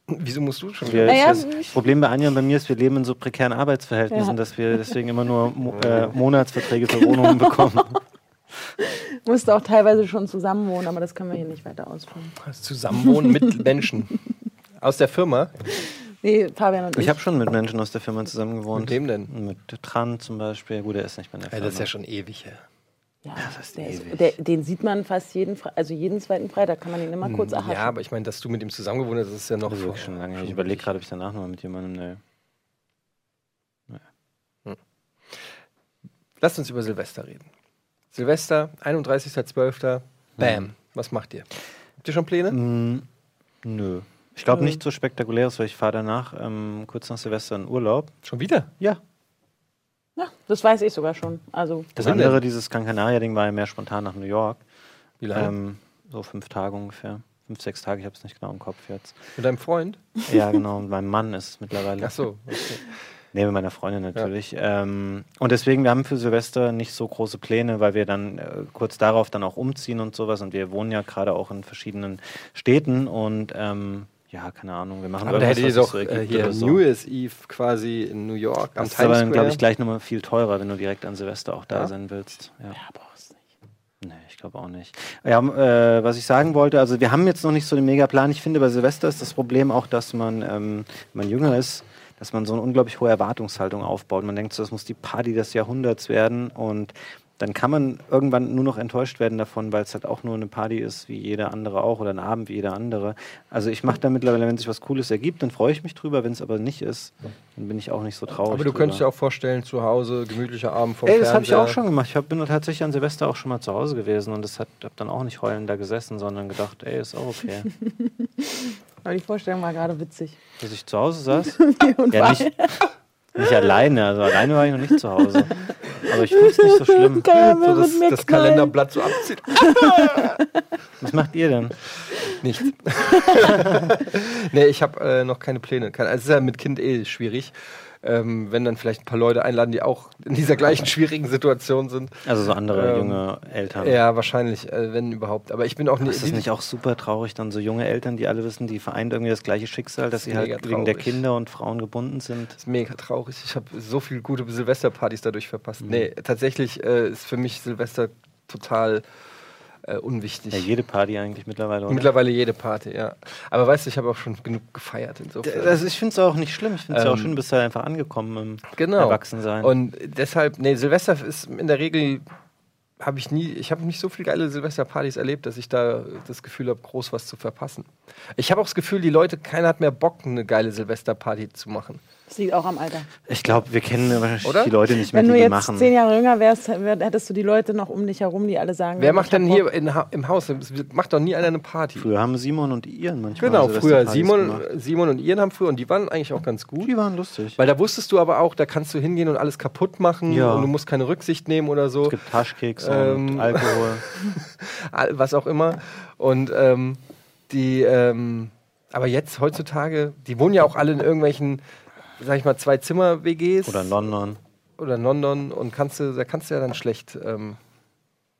wieso musst du schon wieder? Naja, das Problem bei Anja und bei mir ist, wir leben in so prekären Arbeitsverhältnissen, Ja. dass wir deswegen immer nur Mo äh, Monatsverträge für Wohnungen bekommen. musste auch teilweise schon zusammen wohnen, aber das können wir hier nicht weiter ausführen. Zusammenwohnen mit Menschen. Aus der Firma? Nee, Fabian und ich. Ich habe schon mit Menschen aus der Firma zusammen gewohnt. Mit wem denn? Mit Tran zum Beispiel. Gut, der ist nicht mehr in der Ja, Firma. das ist ja schon ewig her. ja, ist der ewig. ist, der, den sieht man fast jeden, Fre also jeden zweiten Freitag kann man ihn immer kurz erhaschen. Ja, aber ich meine, dass du mit ihm zusammengewohnt hast, das ist ja noch Das ist schon lange. Ich überlege gerade, ob ich danach noch mit jemandem. Nee. Lasst uns über Silvester reden. Silvester, 31.12. Bam. Was macht ihr? Habt ihr schon Pläne? Mm, nö. Ich glaube nicht so spektakuläres, weil ich fahre danach ähm, kurz nach Silvester in Urlaub. Schon wieder? Ja. Ja, das weiß ich sogar schon. Also, Das andere, dieses Gran Canaria-Ding, war ja mehr spontan nach New York. Wie lange? Ähm, so fünf Tage ungefähr. fünf, sechs Tage, ich habe es nicht genau im Kopf jetzt. Mit deinem Freund? Ja, genau, mit meinem Mann ist es mittlerweile. Ach so. Okay. Nee, mit meiner Freundin natürlich. Ähm, und deswegen, wir haben für Silvester nicht so große Pläne, weil wir dann äh, kurz darauf dann auch umziehen und sowas. Und wir wohnen ja gerade auch in verschiedenen Städten und ähm, ja, keine Ahnung, wir machen Aber da hättet ihr was doch so äh, hier so. New Year's Eve quasi in New York am Das ist Times aber dann, glaube ich, gleich nochmal viel teurer, wenn du direkt an Silvester auch da Ja. sein willst. Ja. Ja, brauchst nicht. Nee, ich glaube auch nicht. Ja, äh, was ich sagen wollte, also wir haben jetzt noch nicht so den Megaplan. Ich finde, bei Silvester ist das Problem auch, dass man, ähm, wenn man jünger ist, dass man so eine unglaublich hohe Erwartungshaltung aufbaut. Man denkt so, das muss die Party des Jahrhunderts werden und dann kann man irgendwann nur noch enttäuscht werden davon, weil es halt auch nur eine Party ist, wie jeder andere auch oder ein Abend wie jeder andere. Also ich mache da mittlerweile, wenn sich was Cooles ergibt, dann freue ich mich drüber. Wenn es aber nicht ist, dann bin ich auch nicht so traurig. Aber du drüber. könntest dir auch vorstellen, zu Hause, gemütlicher Abend vom Ey, das habe ich auch schon gemacht. Ich hab, bin tatsächlich an Silvester auch schon mal zu Hause gewesen und das hat hab dann auch nicht heulend da gesessen, sondern gedacht, ey, ist auch okay. Aber die Vorstellung war gerade witzig. Dass ich zu Hause saß. ja, nicht, nicht alleine, also alleine war ich noch nicht zu Hause. Aber ich finde es nicht so schlimm. So das, mit mir das. Kalenderblatt so abzieht. Was macht ihr denn? Nichts. nee, ich habe äh, noch keine Pläne. Also es ist ja mit Kind eh schwierig. Ähm, wenn dann vielleicht ein paar Leute einladen, die auch in dieser gleichen schwierigen Situation sind. Also so andere Ähm, junge Eltern. Ja, wahrscheinlich, äh, wenn überhaupt. Aber ich bin auch Ist nicht. das nicht auch super traurig, dann so junge Eltern, die alle wissen, die vereint irgendwie das gleiche Schicksal, dass Das sie ist halt wegen der. Kinder und Frauen gebunden sind? Das ist mega traurig. Ich habe so viele gute Silvesterpartys dadurch verpasst. Mhm. Nee, tatsächlich äh, ist für mich Silvester total äh, unwichtig. Ja, jede Party eigentlich mittlerweile. Oder? Mittlerweile jede Party, ja. Aber weißt du, ich habe auch schon genug gefeiert insofern. Das, ich finde es auch nicht schlimm. Ich finde es ja auch Ähm, schön, du bist halt einfach angekommen im genau. Erwachsensein. Und deshalb, nee, Silvester ist in der Regel habe ich nie, ich habe nicht so viele geile Silvesterpartys erlebt, dass ich da das Gefühl habe, groß was zu verpassen. Ich habe auch das Gefühl, die Leute, keiner hat mehr Bock, eine geile Silvesterparty zu machen. Das liegt auch am Alter. Ich glaube, wir kennen wahrscheinlich Oder? die Leute nicht mehr, Wenn die du die jetzt machen. zehn Jahre jünger wärst, wär- hättest du die Leute noch um dich herum, die alle sagen. Wer macht denn hier in, im Haus? Macht doch nie einer eine Party. Früher haben Simon und Ian manchmal Genau, früher. Silvesterpartys Simon, gemacht. Simon und Ian haben früher und die waren eigentlich auch ganz gut. Die waren lustig. Weil da wusstest du aber auch, da kannst du hingehen und alles kaputt machen Ja. und du musst keine Rücksicht nehmen oder so. es gibt Taschkeks Ähm, und Alkohol. Was auch immer. Und ähm, die, ähm, aber jetzt heutzutage, die wohnen ja auch alle in irgendwelchen, sag ich mal, zwei Zimmer-WGs Oder in London. oder in London und kannst du, da kannst du ja dann schlecht. Ähm,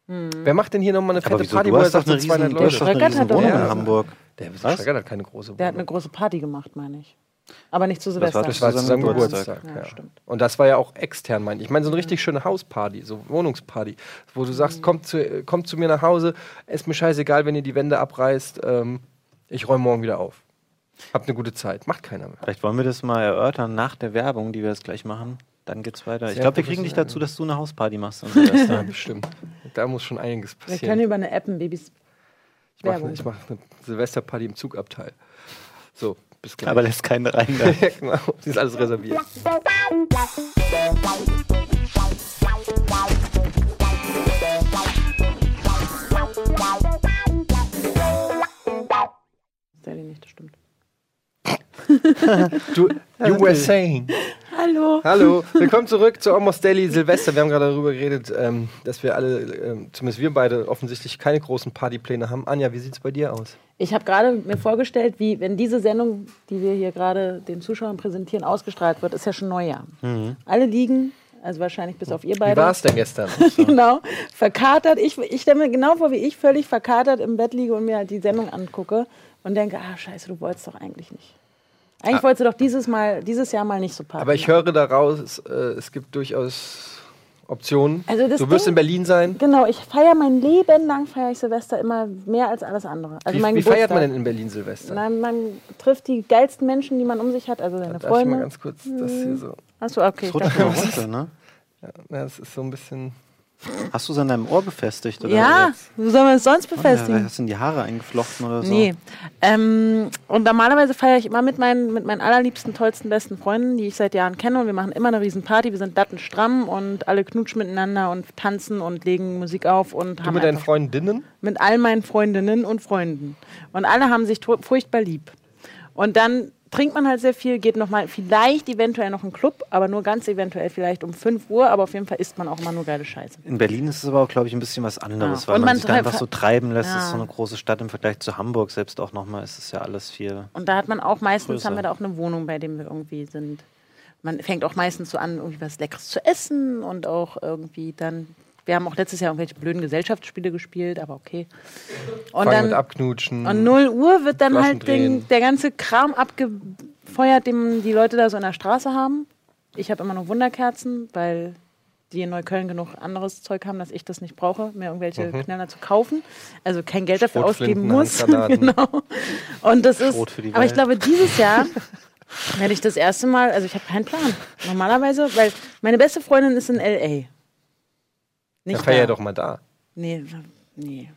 Wer macht denn hier nochmal eine fette wieso? Party, wo er sagt, so eine 200 riesen, du hast Leute? eine Schröckert hat Wohnung in Hamburg. Der hat keine große Der hat Wohnung. eine große Party gemacht, meine ich. Aber nicht zu war Silvester. Das war Zu zu seinem Geburtstag. Geburtstag. Ja, ja. stimmt. Und das war ja auch extern, meine ich. Ich meine, so eine richtig schöne Hausparty, so Wohnungsparty, wo du sagst, kommt zu, kommt zu mir nach Hause, ist mir scheißegal, wenn ihr die Wände abreißt, ähm, ich räume morgen wieder auf. Habt eine gute Zeit. Macht keiner mehr. Vielleicht wollen wir das mal erörtern nach der Werbung, die wir jetzt gleich machen. Dann geht's weiter. Ich Sehr glaube, wir kriegen dich dazu, dass du eine Hausparty machst an Ja, bestimmt. Da muss schon einiges Wir können passieren. über eine App ein Babys. Ich mache Werbung. ich mach eine Silvesterparty im Zugabteil. So, bis gleich. Aber lässt keine rein. Da. ja, genau. Das ist alles reserviert. Sally nicht, das stimmt. Du, you were saying. Hallo. Hallo, willkommen zurück zu Almost Daily Silvester. Wir haben gerade darüber geredet, ähm, dass wir alle, ähm, zumindest wir beide, offensichtlich keine großen Partypläne haben. Anja, wie sieht es bei dir aus? Ich habe gerade mir vorgestellt, wie, wenn diese Sendung, die wir hier gerade den Zuschauern präsentieren, ausgestrahlt wird, ist ja schon Neujahr. Alle liegen, also wahrscheinlich bis auf ihr Wie beide. war es denn gestern? genau, verkatert. Ich, ich stelle mir genau vor, wie ich völlig verkatert im Bett liege und mir halt die Sendung angucke und denke, ah, scheiße, du wolltest doch eigentlich nicht. Eigentlich wolltest du doch dieses, Mal, dieses Jahr mal nicht so Party Ah. Aber ich höre daraus, äh, es gibt durchaus Optionen. Also das du wirst Ding- in Berlin sein. Genau, ich feiere mein Leben lang, feiere ich Silvester immer mehr als alles andere. Also Wie, mein wie feiert man denn in Berlin Silvester? Na, man trifft die geilsten Menschen, die man um sich hat, also seine Darf ich mal Freunde. ganz kurz das hier so. Achso, okay. Das runter, ne? Ja, das ist so ein bisschen. Hast du es an deinem Ohr befestigt? Oder ja, wo soll man es sonst Ja, befestigen? hast du in die Haare eingeflochten oder so? Nee. Ähm, und normalerweise feiere ich immer mit meinen, mit meinen allerliebsten, tollsten, besten Freunden, die ich seit Jahren kenne. Und wir machen immer eine riesen Party. Wir sind dattenstramm und alle knutschen miteinander und tanzen und legen Musik auf und Du haben mit deinen Freundinnen? mit all meinen Freundinnen und Freunden. Und alle haben sich furchtbar lieb. Und dann trinkt man halt sehr viel, geht noch mal vielleicht eventuell noch in einen Club, aber nur ganz eventuell vielleicht um 5 Uhr, aber auf jeden Fall isst man auch immer nur geile Scheiße. In Berlin ist es aber auch, glaube ich, ein bisschen was anderes, Ja. weil Und man, man sich da einfach so treiben lässt. Ja. Es ist so eine große Stadt im Vergleich zu Hamburg selbst auch nochmal. ist Es ja alles viel. Und da hat man auch meistens, Größer. haben wir da auch eine Wohnung, bei dem wir irgendwie sind. Man fängt auch meistens so an, irgendwie was Leckeres zu essen und auch irgendwie dann. Wir haben auch letztes Jahr irgendwelche blöden Gesellschaftsspiele gespielt, aber okay. Und Fangen dann abknutschen. um 0 Uhr wird dann halt den, der ganze Kram abgefeuert, den die Leute da so in der Straße haben. Ich habe immer noch Wunderkerzen, weil die in Neukölln genug anderes Zeug haben, dass ich das nicht brauche, mir irgendwelche Mhm. Knaller zu kaufen. Also kein Geld dafür ausgeben muss. Genau. Und das ist. Aber ich glaube, dieses Jahr werde ich das erste Mal, also ich habe keinen Plan. Normalerweise, weil meine beste Freundin ist in LA. Nicht feier da. doch mal da. Nee, nee.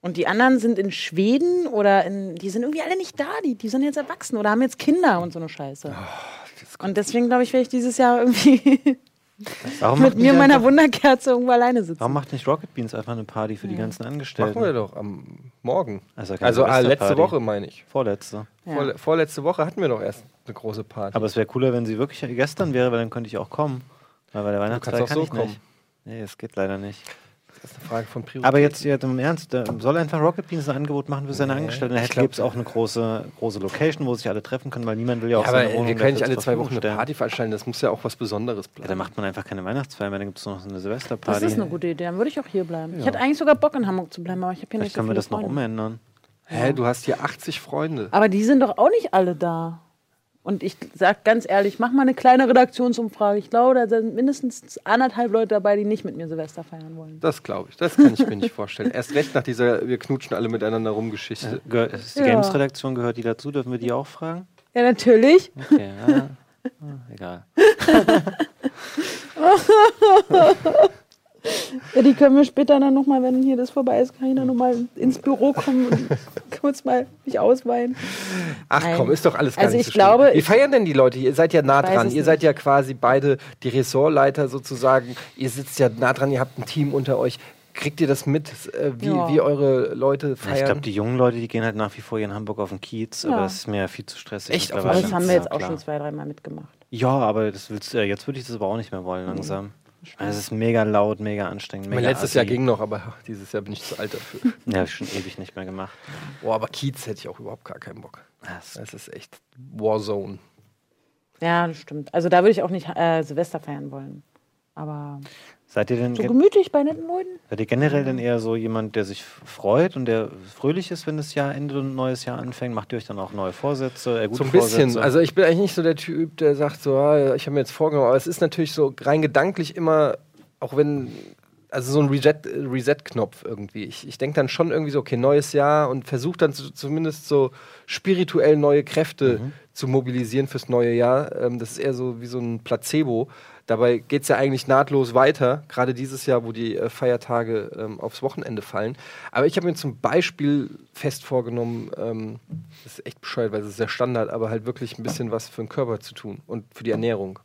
Und die anderen sind in Schweden oder in, die sind irgendwie alle nicht da, die, die sind jetzt erwachsen oder haben jetzt Kinder und so eine Scheiße. und deswegen glaube ich, werde ich dieses Jahr irgendwie Warum mit mir und meiner einfach, Wunderkerze irgendwo alleine sitzen. Warum macht nicht Rocket Beans einfach eine Party für die ganzen Angestellten? Machen wir doch am Morgen. Also Also ah, letzte. Woche meine ich. Vorletzte. Ja. Vorle vorletzte Woche hatten wir doch erst eine große Party. Aber es wäre cooler, wenn sie wirklich gestern wäre, weil dann könnte ich auch kommen. Weil bei der auch kann so ich kommen. nicht. Nee, es geht leider nicht. das ist eine Frage von Priorität. Aber jetzt, jetzt im Ernst, da soll einfach Rocket Beans ein Angebot machen für seine Angestellten. Da gibt es auch eine große, große Location, wo sich alle treffen können, weil niemand will ja auch ja, aber seine Wohnung wir können nicht alle zwei Wochen eine. Party veranstalten. Das muss ja auch was Besonderes Ja, bleiben. dann macht man einfach keine Weihnachtsfeier mehr, dann gibt es noch so eine Silvesterparty. das ist eine gute Idee, dann würde ich auch hier bleiben. Ich hätte eigentlich sogar Bock in Hamburg zu bleiben, aber ich habe hier Vielleicht nicht so können wir das noch Freunde. umändern. Hä, du hast hier 80 Freunde. Aber die sind doch auch nicht alle da. Und ich sag ganz ehrlich, mach mal eine kleine Redaktionsumfrage. Ich glaube, da sind mindestens anderthalb Leute dabei, die nicht mit mir Silvester feiern wollen. Das glaube ich. Das kann ich mir nicht vorstellen. Erst recht nach dieser Wir knutschen alle miteinander rum Geschichte. Gehör, ist die Ja. Games-Redaktion gehört die dazu? Dürfen wir die auch fragen? Ja, natürlich. Okay, ja. Ah, egal. Ja, die können wir später dann nochmal, wenn hier das vorbei ist, kann ich dann nochmal ins Büro kommen und kurz mal mich ausweinen. Ach Nein. komm, ist doch alles gar Also nicht ich so schlimm. glaube, Wie ich- feiern denn die Leute? Ihr seid ja nah dran. Ihr seid nicht. ja quasi beide die Ressortleiter sozusagen. Ihr sitzt ja nah dran, ihr habt ein Team unter euch. Kriegt ihr das mit, äh, wie, Ja. wie eure Leute Ja, feiern? ich glaube, die jungen Leute, die gehen halt nach wie vor hier in Hamburg auf den Kiez, Ja. aber das ist mir ja viel zu stressig. Echt? Aber das haben wir Ja, jetzt auch klar. schon zwei, dreimal mitgemacht. Ja, aber das willst, äh, jetzt würde ich das aber auch nicht mehr wollen, langsam. Also es ist mega laut, mega anstrengend. mein Mega letztes assi. Jahr ging noch, aber dieses Jahr bin ich zu alt dafür. Ja, hab ich schon ewig nicht mehr gemacht. Boah, aber Kiez hätte ich auch überhaupt gar keinen Bock. Das, Das ist echt Warzone. Ja, das stimmt. Also da würde ich auch nicht äh, Silvester feiern wollen. Aber seid ihr denn so ge- gemütlich bei netten Leuten? seid ihr generell denn eher so jemand, der sich freut und der fröhlich ist, wenn das Jahr endet und ein neues Jahr anfängt? Macht ihr euch dann auch neue Vorsätze? Äh, gute So ein bisschen. Vorsätze? Also ich bin eigentlich nicht so der Typ, der sagt so, ah, ich habe mir jetzt vorgenommen, aber es ist natürlich so rein gedanklich immer, auch wenn, also so ein Reset- Reset-Knopf irgendwie. Ich, ich denke dann schon irgendwie so, okay, neues Jahr und versuche dann zu, zumindest so spirituell neue Kräfte zu mobilisieren fürs neue Jahr. Ähm, das ist eher so wie so ein Placebo. Dabei geht es ja eigentlich nahtlos weiter, gerade dieses Jahr, wo die äh, Feiertage ähm, aufs Wochenende fallen. Aber ich habe mir zum Beispiel fest vorgenommen, ähm, das ist echt bescheuert, weil es ist sehr Standard, aber halt wirklich ein bisschen was für den Körper zu tun und für die Ernährung.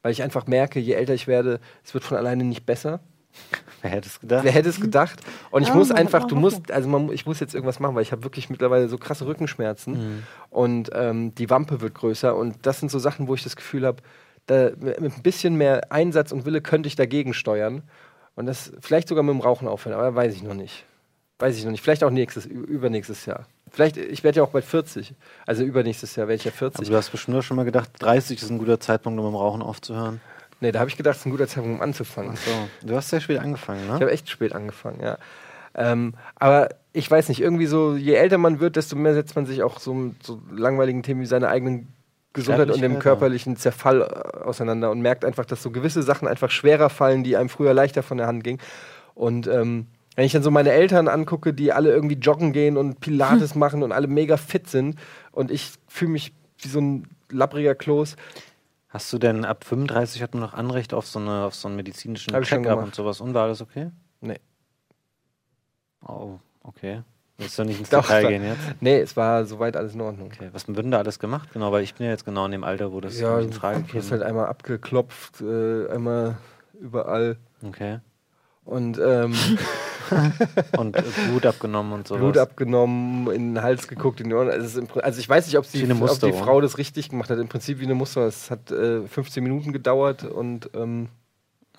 Weil ich einfach merke, je älter ich werde, es wird von alleine nicht besser. Wer hätte es gedacht? Wer hätte es gedacht? Und ich Ja, muss einfach, du musst, also man, ich muss jetzt irgendwas machen, weil ich habe wirklich mittlerweile so krasse Rückenschmerzen Mhm. und ähm, die Wampe wird größer und das sind so Sachen, wo ich das Gefühl habe, da, mit ein bisschen mehr Einsatz und Wille könnte ich dagegen steuern und das vielleicht sogar mit dem Rauchen aufhören, aber weiß ich noch nicht. Weiß ich noch nicht. Vielleicht auch nächstes, übernächstes Jahr. Vielleicht, ich werde ja auch bald 40. Also übernächstes Jahr werde ich ja Aber 40. du hast bestimmt schon mal gedacht, 30 ist ein guter Zeitpunkt, um mit dem Rauchen aufzuhören. Nee, da habe ich gedacht, es ist ein guter Zeitpunkt, um anzufangen. So, du hast sehr spät angefangen, Ich ne? habe echt spät angefangen, ja. Ähm, aber ich weiß nicht, irgendwie so, je älter man wird, desto mehr setzt man sich auch so so langweiligen Themen wie seine eigenen Gesundheit und dem körperlichen Zerfall äh, auseinander und merkt einfach, dass so gewisse Sachen einfach schwerer fallen, die einem früher leichter von der Hand gingen. Und ähm, wenn ich dann so meine Eltern angucke, die alle irgendwie joggen gehen und Pilates machen und alle mega fit sind und ich fühle mich wie so ein lappriger Kloß, Hast du denn ab 35 hat man noch Anrecht auf so, eine, auf so einen medizinischen Check-up und sowas? Und war alles okay? nee. Oh, okay. Willst du nicht ins Detail gehen jetzt? Nee, es war soweit alles in Ordnung. Okay, was wird denn da alles gemacht? Genau, weil ich bin ja jetzt genau in dem Alter, wo das Ja, in Frage du wirst käme. halt einmal abgeklopft, äh, einmal überall. Okay. Und ähm, und äh, Blut abgenommen und sowas. Blut abgenommen, in den Hals geguckt, in die Ohren. Also, im also ich weiß nicht, ob, sie, ob die. Frau das richtig gemacht hat. Im Prinzip wie eine Musterung. Es hat äh, 15 Minuten gedauert und ähm,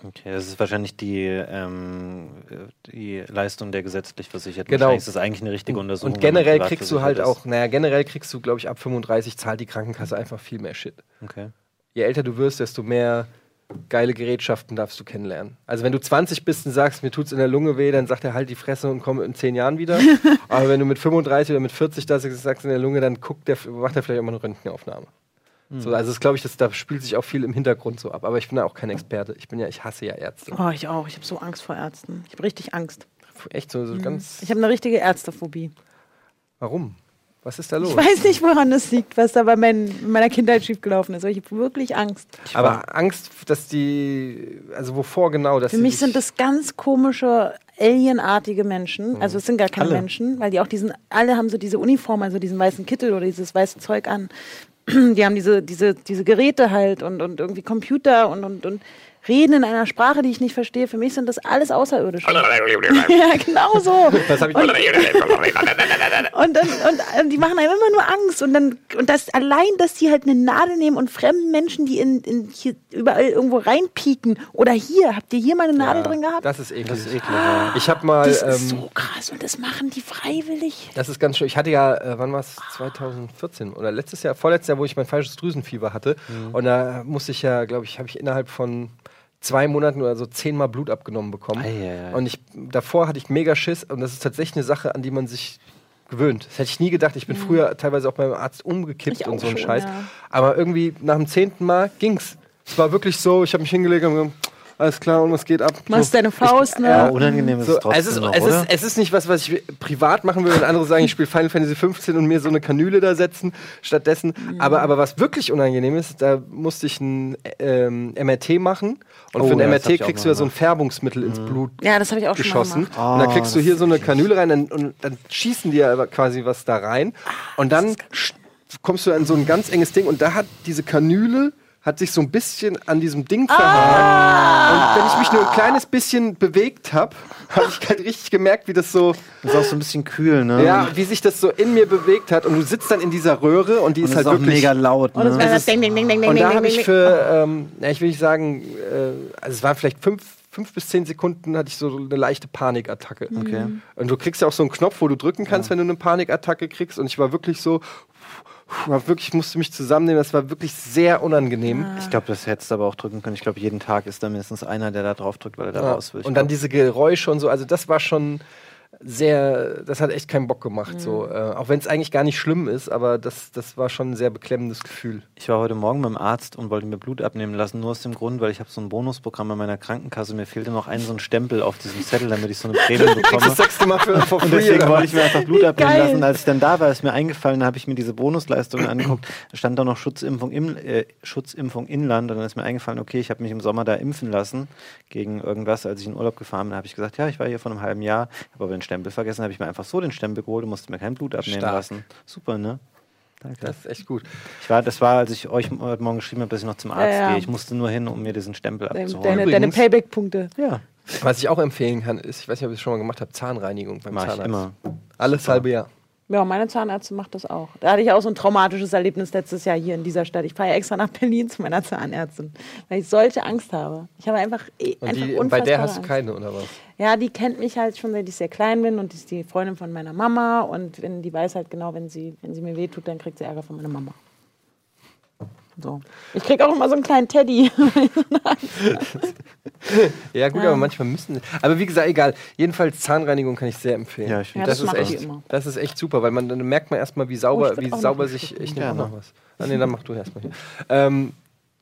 Okay, das ist wahrscheinlich die, ähm, äh, die Leistung der gesetzlich Versicherten. Genau. Wahrscheinlich ist das eigentlich eine richtige Untersuchung. Und generell kriegst du halt versichert auch, naja, generell kriegst du, glaube ich, ab 35 zahlt die Krankenkasse einfach viel mehr Shit. ist. Okay. Je älter du wirst, desto mehr geile Gerätschaften darfst du kennenlernen. Also wenn du 20 bist und sagst, mir tut's in der Lunge weh, dann sagt er halt die Fresse und komm in 10 Jahren wieder. Aber wenn du mit 35 oder mit 40 das sagst in der Lunge, dann guckt der, macht er vielleicht auch mal eine Röntgenaufnahme. So, also das glaube ich, das, da spielt sich auch viel im Hintergrund so ab. Aber ich bin da auch kein Experte. Ich bin ja, ich hasse ja Ärzte. Oh, ich auch. Ich habe so Angst vor Ärzten. Ich habe richtig Angst. Echt so, so ganz. Ich habe eine richtige Ärztephobie. Warum? Was ist da los? Ich weiß nicht, woran das liegt, was da bei mein, in meiner Kindheit schiefgelaufen ist. Aber ich habe wirklich Angst. Aber Angst, dass die, also wovor genau? Dass Für mich sind das ganz komische, alienartige Menschen. Also es sind gar keine Alle. Menschen, weil die auch diesen, alle haben so diese Uniform, also diesen weißen Kittel oder dieses weiße Zeug an. Die haben diese, diese, diese Geräte halt und, und irgendwie Computer und, und, und reden in einer Sprache, die ich nicht verstehe. Für mich sind das alles Außerirdische. ja, genau so. Das habe ich Und, dann, und, und die machen einem immer nur Angst. Und dann und das allein, dass die halt eine Nadel nehmen und fremden Menschen, die in, in hier überall irgendwo reinpieken. Oder hier, habt ihr hier mal eine Nadel drin gehabt? Das ist eklig. Das ist eklig. ja. Ich habe mal. Das ähm, ist so krass und das machen die freiwillig. Das ist ganz schön. Ich hatte ja, äh, wann war es? 2014 oder letztes Jahr, vorletztes Jahr, wo ich mein falsches Drüsenfieber hatte. Mhm. Und da musste ich ja, glaube ich, habe ich innerhalb von zwei Monaten oder so zehnmal Blut abgenommen bekommen. Ei, ei, ei. Und ich, davor hatte ich mega Schiss und das ist tatsächlich eine Sache, an die man sich gewöhnt. Das hätte ich nie gedacht. Ich bin früher teilweise auch beim Arzt umgekippt Mhm. Ich und so ein Scheiß. ja. Aber irgendwie nach dem zehnten Mal ging's. Es war wirklich so, ich habe mich hingelegt und gesagt, alles klar und was geht ab? Machst so. deine Faust, ne? Aber unangenehm ist So, es trotzdem es, ist, noch, es, oder? ist, es ist nicht was, was ich privat machen will, wenn andere sagen, ich spiele Final Fantasy 15 und mir so eine Kanüle da setzen stattdessen. Aber, aber was wirklich unangenehm ist, da musste ich ein ähm, MRT machen und Oh, für ein ja, MRT kriegst du ja so ein. Färbungsmittel ins Blut Ja, das habe ich auch schon mal geschossen. gemacht. und dann Ah, kriegst du hier so eine Kanüle rein dann, und dann schießen die ja aber quasi was da rein. Und dann kommst du in so ein ganz enges Ding und da hat diese Kanüle hat sich so ein bisschen an diesem Ding verhakt. Und wenn ich mich nur ein kleines bisschen bewegt habe, habe ich halt richtig gemerkt, wie das so, Das ist auch so ein bisschen kühl, ne? ja, wie sich das so in mir bewegt hat. Und du sitzt dann in dieser Röhre und die Und ist halt ist auch wirklich mega laut, Und das ne? das ist- Ding, Ding, Ding, Ding, Ding, Und da habe ich für, ähm, ja, ich will nicht sagen, äh, also es waren vielleicht fünf, fünf bis zehn Sekunden, hatte ich so eine leichte Panikattacke. Okay. Und du kriegst ja auch so einen Knopf, wo du drücken kannst, wenn du eine Panikattacke kriegst. Und ich war wirklich so, war wirklich, musste mich zusammennehmen. Das war wirklich sehr unangenehm. Ich glaube, das hättest du aber auch drücken können. Ich glaube, jeden Tag ist da mindestens einer, der da drauf drückt, weil er da Ja. raus will. Ich Und dann glaub- diese Geräusche und so, also das war schon sehr, das hat echt keinen Bock gemacht. So. Äh, auch wenn es eigentlich gar nicht schlimm ist, aber das, das war schon ein sehr beklemmendes Gefühl. Ich war heute Morgen beim Arzt und wollte mir Blut abnehmen lassen, nur aus dem Grund, weil ich habe so ein Bonusprogramm bei meiner Krankenkasse. Mir fehlte noch ein so ein Stempel auf diesem Zettel, damit ich so eine Prämie bekomme. Das sechste Mal für for Und free. deswegen oder wollte ich mir einfach Blut abnehmen geil. lassen. Als ich dann da war, ist mir eingefallen, da habe ich mir diese Bonusleistungen angeguckt. Da stand da noch Schutzimpfung, im, äh, Schutzimpfung Inland. Und dann ist mir eingefallen, okay, ich habe mich im Sommer da impfen lassen gegen irgendwas, als ich in Urlaub gefahren bin. Da habe ich gesagt, ja, ich war hier vor einem halben Jahr, habe aber den Stempel vergessen, habe ich mir einfach so den Stempel geholt und musste mir kein Blut abnehmen Stark. lassen. Super, ne? Danke. Das ist echt gut. Ich war, das war, als ich euch heute Morgen geschrieben habe, dass ich noch zum Arzt ja. gehe. Ich musste nur hin, um mir diesen Stempel Deine, abzuholen. deine, Übrigens- deine Payback-Punkte. ja, Was ich auch empfehlen kann, ist, ich weiß nicht, ob ich es schon mal gemacht habe, Zahnreinigung beim mache ich Zahnarzt. immer. Alles halbe Jahr. Ja, meine Zahnärztin macht das auch. Da hatte ich auch so ein traumatisches Erlebnis letztes Jahr hier in dieser Stadt. Ich fahre ja extra nach Berlin zu meiner Zahnärztin, weil ich solche Angst habe. Ich habe einfach, eh- Und einfach die, bei unfassbare der hast du keine, oder was? Ja, die kennt mich halt schon, seit ich sehr klein bin und die ist die Freundin von meiner Mama und wenn die weiß halt genau, wenn sie, wenn sie mir wehtut, dann kriegt sie Ärger von meiner Mama. So. Ich krieg auch immer so einen kleinen Teddy. Ja, gut, Ja. aber manchmal müssen. Aber wie gesagt, egal. Jedenfalls Zahnreinigung kann ich sehr empfehlen. Ja, ich finde Ja, das, das ist echt, immer. das ist echt super, weil man dann merkt man erstmal, wie Oh, sauber, ich würd wie sauber sich. Ich nehme auch noch was. Ah, nee, dann mach du erstmal hier. Ähm,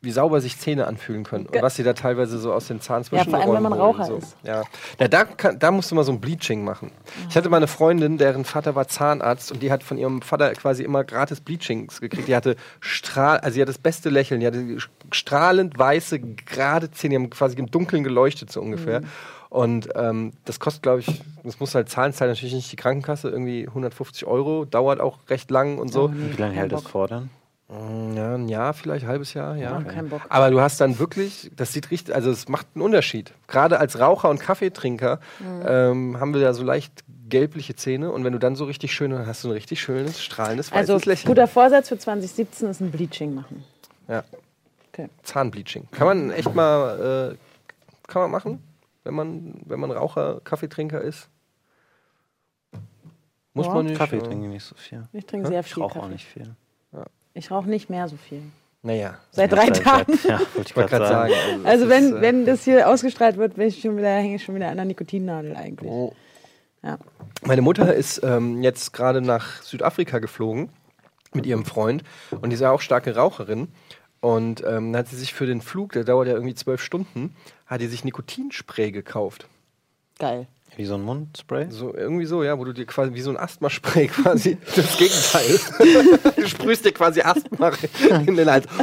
wie sauber sich Zähne anfühlen können und was sie da teilweise so aus den Zahn Ja, vor allem, wenn man Raucher so. ist. Ja, ja da, kann, da musst du mal so ein Bleaching machen. Ich hatte mal eine Freundin, deren Vater war Zahnarzt und die hat von ihrem Vater quasi immer gratis Bleachings gekriegt. Die hatte Strahl, also die hat das beste Lächeln, die hatte strahlend weiße, gerade Zähne, die haben quasi im Dunkeln geleuchtet so ungefähr. Mhm. Und ähm, das kostet, glaube ich, das muss halt zahlen, zahlt natürlich nicht die Krankenkasse, irgendwie 150 Euro, dauert auch recht lang und so. Wie lange hält das vor dann? Mm, Ja, ein Jahr vielleicht, halbes Jahr, ja. Ja, kein Bock. Aber du hast dann wirklich, das sieht richtig, also es macht einen Unterschied. Gerade als Raucher und Kaffeetrinker Mhm. ähm, haben wir ja so leicht gelbliche Zähne und wenn du dann so richtig schön, dann hast du ein richtig schönes, strahlendes, weißes Also Lächeln. guter Vorsatz für 2017 ist ein Bleaching machen. Ja. Okay. Zahnbleaching. Kann man echt mal, äh, kann man machen, wenn man, wenn man Raucher, Kaffeetrinker ist? Muss Ja. man nicht. Kaffee ja. trinke ich nicht so viel. Ich trinke sehr Ich viel rauche Kaffee. auch nicht viel. Ich rauche nicht mehr so viel. Naja, Seit drei seit- Tagen. Seit, ja, wollte ich wollte gerade sagen. Also ist, wenn, äh, wenn das hier ausgestrahlt wird, bin ich schon wieder, hänge ich schon wieder an der Nikotinnadel eigentlich. Oh. Ja. Meine Mutter ist ähm, jetzt gerade nach Südafrika geflogen mit ihrem Freund und die ist ja auch starke Raucherin. Und ähm, dann hat sie sich für den Flug, der dauert ja irgendwie zwölf Stunden, hat die sich Nikotinspray gekauft. Geil. Wie so ein Mundspray? So irgendwie so, ja, wo du dir quasi wie so ein Asthma-Spray quasi das Gegenteil. du sprühst dir quasi Asthma in den Hals.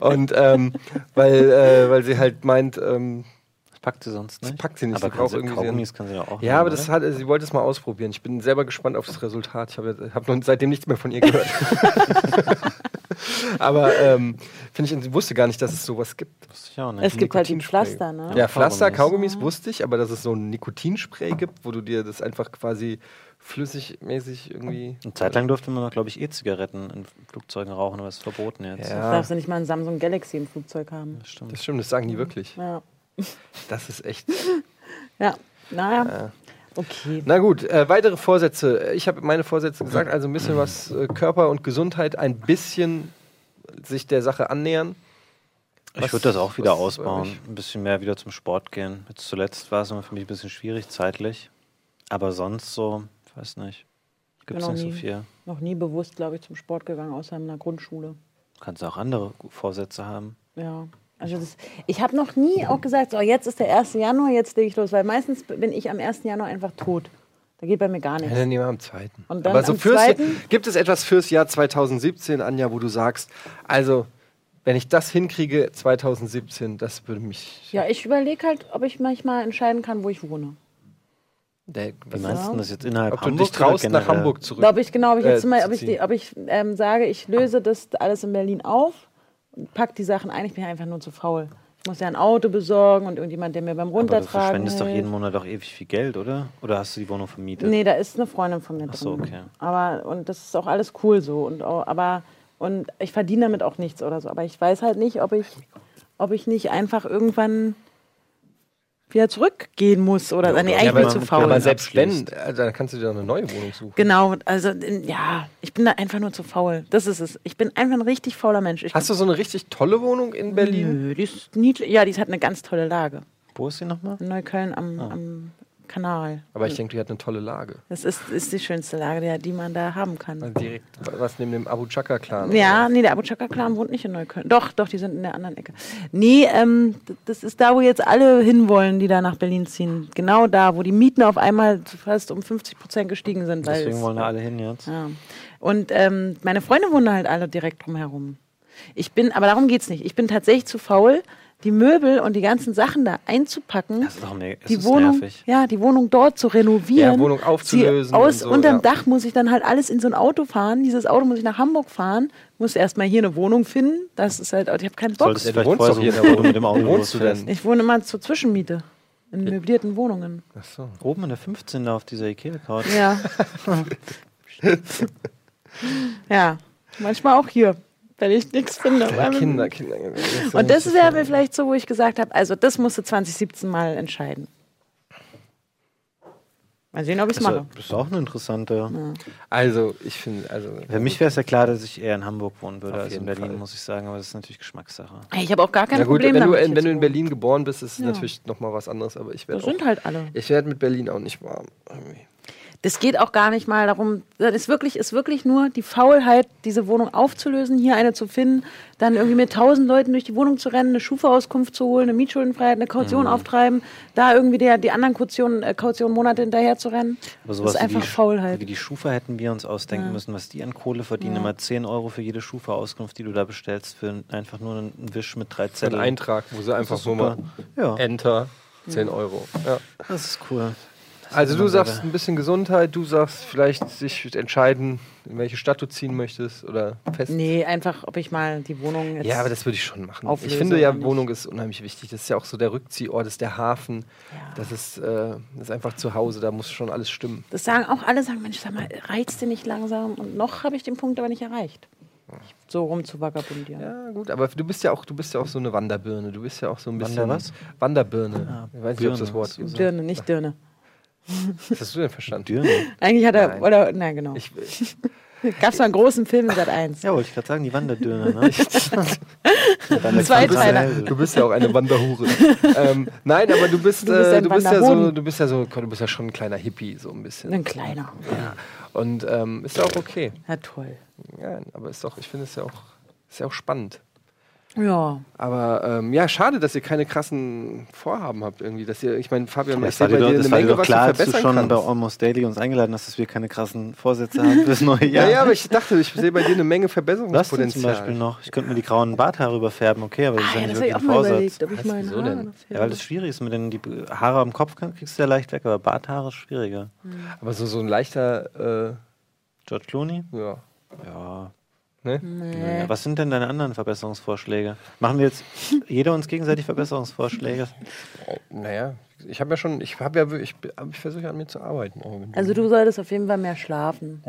Und ähm, weil, äh, weil sie halt meint, ähm, Das packt sie sonst nicht. packt sie nicht, Aber sie irgendwie Kaugummis kann sie doch auch ja, nehmen, aber das hat, sie wollte es mal ausprobieren. Ich bin selber gespannt auf das Resultat. Ich habe hab seitdem nichts mehr von ihr gehört. Aber ähm, finde ich, ich wusste gar nicht, dass es sowas gibt. Wusste ich auch nicht. Es gibt halt die. Pflaster, ne? Ja, Pflaster, Kaugummis. Kaugummis wusste ich, aber dass es so ein Nikotinspray gibt, wo du dir das einfach quasi flüssigmäßig irgendwie. Eine Zeit lang durfte man glaube ich, E-Zigaretten in Flugzeugen rauchen, aber das ist verboten jetzt. Ja. Darfst du nicht mal ein Samsung Galaxy im Flugzeug haben. Das stimmt. Das stimmt, das sagen die wirklich. Ja. Das ist echt. Ja, naja. Okay. Na gut, äh, weitere Vorsätze. Ich habe meine Vorsätze gesagt, also ein bisschen was äh, Körper und Gesundheit, ein bisschen sich der Sache annähern. Was- Ich würde das auch wieder ausbauen. Ein bisschen mehr wieder zum Sport gehen. Jetzt zuletzt war es immer für mich ein bisschen schwierig zeitlich. Aber sonst so, ich weiß nicht. Gibt es nicht so nie. viel. Noch nie bewusst, glaube ich, zum Sport gegangen, außer in der Grundschule. Kannst auch andere Vorsätze haben. Ja. Also das, ich habe noch nie auch gesagt, so jetzt ist der 1. Januar, jetzt lege ich los, weil meistens bin ich am 1. Januar einfach tot. Da geht bei mir gar Ja, nichts. dann nehmen wir am zweiten. Und dann Aber so am fürs zweiten? gibt es etwas fürs Jahr 2017, Anja, wo du sagst, also wenn ich das hinkriege 2017, das würde mich. Ja, ich überlege halt, ob ich manchmal entscheiden kann, wo ich wohne. Der, Wie meinst du denn das jetzt innerhalb ob du Hamburg dich traust, nach? Hamburg zurück. Ob ich genau, ob ich äh, jetzt mal, zu ob ich, ob ich ähm, sage, ich löse das alles in Berlin auf und pack die Sachen ein. Ich bin einfach nur zu faul. Ich muss ja ein Auto besorgen und irgendjemand, der mir beim Aber du Runtertragen verschwendest doch hilft. jeden Monat auch ewig viel Geld, oder? Oder hast du die Wohnung vermietet? Nee, da ist eine Freundin von mir drin. Ach so, okay. Aber und das ist auch alles cool so und auch, aber und ich verdiene damit auch nichts oder so. Aber ich weiß halt nicht, ob ich, ob ich nicht einfach irgendwann wieder zurückgehen muss oder nee, eigentlich aber- bin ich zu faul. aber selbst wenn, äh, dann kannst du dir doch eine neue Wohnung suchen. Genau, also ja, ich bin da einfach nur zu faul. Das ist es. Ich bin einfach ein richtig fauler Mensch. Ich Hast du so eine richtig tolle Wohnung in Berlin? Nö, die ist niedlich. Ja, die hat eine ganz tolle Lage. Wo ist sie nochmal? In Neukölln am, Ah. am Kanal. Aber ich denke, die hat eine tolle Lage. Das ist, ist die schönste Lage, die, die man da haben kann. Also direkt was neben dem Abu Chaka-Clan. Ja, nee, der Abu Chaka Clan wohnt nicht in Neukölln. Doch, doch, die sind in der anderen Ecke. Nee, ähm, das ist da, wo jetzt alle hinwollen, die da nach Berlin ziehen. Genau da, wo die Mieten auf einmal fast um 50 Prozent gestiegen sind. Weil Deswegen es- wollen da alle hin jetzt. Ja. Und ähm, meine Freunde wohnen halt alle direkt drumherum. Ich bin, aber darum geht's nicht. Ich bin tatsächlich zu faul, die Möbel und die ganzen Sachen da einzupacken. Das ist mega, das die Wohnung, nervig. ja, die Wohnung dort zu renovieren. Ja, Wohnung aufzulösen Sie aus und so, unterm ja. Dach muss ich dann halt alles in so ein Auto fahren. Dieses Auto muss ich nach Hamburg fahren. Muss erstmal hier eine Wohnung finden. Das ist halt, ich habe keinen Bock. Solltest du vielleicht wohnst vorher doch hier in der wo du mit dem Wohnung. Auto Wo wohnst du denn? Ich wohne immer zur Zwischenmiete. In möblierten Wohnungen. Ach so. Oben in der 15 da auf dieser Ikea-Couch. Ja. ja. Manchmal auch hier, wenn ich nichts finde. Ja, Weil- Kinder, Kinder. Und das wäre mir vielleicht so, wo ich gesagt habe, also das musst du 2017 mal entscheiden. Mal sehen, ob ich es Das mache. ist auch eine interessante. Also, ich finde, also. Für mich wäre es ja klar, dass ich eher in Hamburg wohnen würde als in Berlin, Fall. muss ich sagen. Aber das ist natürlich Geschmackssache. Ich habe auch gar kein Na gut, Problem wenn du, damit. wenn du in. Berlin geboren bist, ist es Ja. natürlich nochmal was anderes, aber ich Das werde sind halt alle. ich werd mit Berlin auch nicht warm. irgendwie. Das geht auch gar nicht mal darum, das ist wirklich, ist wirklich nur die Faulheit, diese Wohnung aufzulösen, hier eine zu finden, dann irgendwie mit tausend Leuten durch die Wohnung zu rennen, eine Schufa-Auskunft zu holen, eine Mietschuldenfreiheit, eine Kaution auftreiben, da irgendwie der, die anderen Kautionen, äh, Kaution Monate hinterher zu rennen. Aber sowas das ist wie, einfach die, Sch- Faulheit. wie die Schufa hätten wir uns ausdenken Ja. müssen, was die an Kohle verdienen. Ja. Immer 10 Euro für jede Schufa-Auskunft, die du da bestellst, für einfach nur einen Wisch mit drei Ein Zetteln. Eintrag, wo sie einfach nur mal. Ja. Enter 10 Euro. Ja. Das ist cool. Also du sagst ein bisschen Gesundheit, du sagst vielleicht sich entscheiden, in welche Stadt du ziehen möchtest oder fest. Nee, einfach, ob ich mal die Wohnung jetzt. Ja, aber das würde ich schon machen. Auflöse ich finde ja. Wohnung ist unheimlich wichtig. Das ist ja auch so der Rückziehort, das ist der Hafen. Ja. Das ist, äh, das ist einfach zu Hause, da muss schon alles stimmen. Das sagen auch alle, sagen, Mensch, sag mal, reizt dir nicht langsam? Und noch habe ich den Punkt aber nicht erreicht. So rum zu vagabundieren. Ja, gut, aber du bist ja auch, du bist ja auch so eine Wanderbirne. Du bist ja auch so ein bisschen. Wander was? Wanderbirne. Ah, ich weiß nicht, ob das Birne, Wort. Dirne, nicht Dirne. Was hast du denn verstanden? Dürne. Eigentlich hat er, Nein. oder, na genau. Ich, Gab es mal einen großen Film in Sat 1. Ja, wollte ich gerade sagen, die Wanderdürne, ne? Ein Zweiteiler. du bist ja auch eine Wanderhure. ähm, nein, aber du bist, Du bist äh, du bist ja so, du bist ja so, du bist ja schon ein kleiner Hippie, so ein bisschen. Ein kleiner. Ja. Und ähm, ist ja auch okay. Ja, toll. Ja, aber ist doch, ich finde es ja auch, ist ja auch spannend. Ja. Aber ähm, ja, schade, dass ihr keine krassen Vorhaben habt irgendwie. Dass ihr, ich meine, Fabian, ich Das sehe war dir bei doch, dir das eine war dir Menge, doch was klar, du als du verbessern schon bei kannst. Almost Daily uns eingeladen hast, dass wir keine krassen Vorsätze haben fürs neue Ja, Jahr. ja, aber ich dachte, ich sehe bei dir eine Menge Was denn zum Verbesserungspotenzial. Beispiel noch? Ich könnte mir die grauen Barthaare überfärben, okay, aber das ist Ah, ja ja, nicht das wirklich auch ein mal Vorsatz. überlegt, ob ich Was, meine wieso Haare denn? Ja, weil das schwierig ist. Mit den die Haare am Kopf kriegst du ja leicht weg, aber Barthaare ist schwieriger. Aber so, so ein leichter, George Clooney? äh, ja. Ja. Ne? Nee. Was sind denn deine anderen Verbesserungsvorschläge? Machen wir jetzt jeder uns gegenseitig Verbesserungsvorschläge? Naja, ich habe ja schon, ich habe ja, wirklich- ich, ich versuche an mir zu arbeiten. Also du solltest auf jeden Fall mehr schlafen.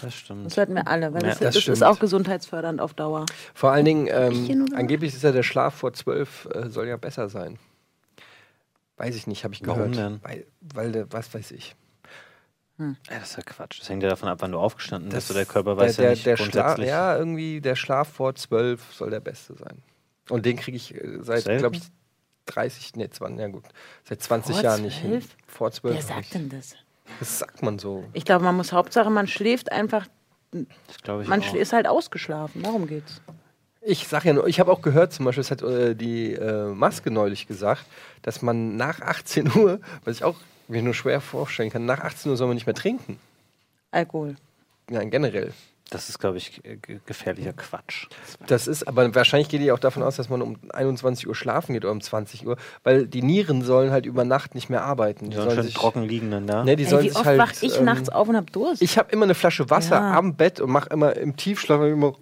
Das stimmt. Das sollten wir alle, weil Ja, das, das das, ist auch gesundheitsfördernd auf Dauer. Vor allen Dingen, ähm, angeblich ist ja der Schlaf vor zwölf äh, soll ja besser sein. Weiß ich nicht, habe ich gehört. Warum denn? Weil, weil was weiß ich. Ja, das ist ja Quatsch. Das hängt ja davon ab, wann du aufgestanden bist. Das- Oder der Körper weiß der, ja nicht der grundsätzlich. ja, irgendwie der Schlaf vor zwölf soll der beste sein. Und den kriege ich äh, seit, glaube ich, 30, nee, 20, ja gut, seit 20 Vor Jahren nicht hin. 12? Vor zwölf. Wer sagt denn das? Das sagt man so. Ich glaube, man muss Hauptsache, man schläft einfach, Das glaube ich man auch. schl- ist halt ausgeschlafen. Darum geht's. Ich sag ja nur, ich habe auch gehört, zum Beispiel, das hat äh, die äh, Maske neulich gesagt, dass man nach 18 Uhr, was ich auch mir nur schwer vorstellen kann, nach 18 Uhr soll man nicht mehr trinken. Alkohol. Nein, generell. Das ist, glaube ich, äh, ge- gefährlicher Quatsch. Das ist, aber wahrscheinlich geht die auch davon aus, dass man um 21 Uhr schlafen geht oder um 20 Uhr, weil die Nieren sollen halt über Nacht nicht mehr arbeiten. Die sollen schön trocken liegen dann da. Ne, die Ey, sollen wie sich oft halt, wach ich ähm, nachts auf und hab Durst? Ich habe immer eine Flasche Wasser Ja. am Bett und mache immer im Tiefschlaf immer.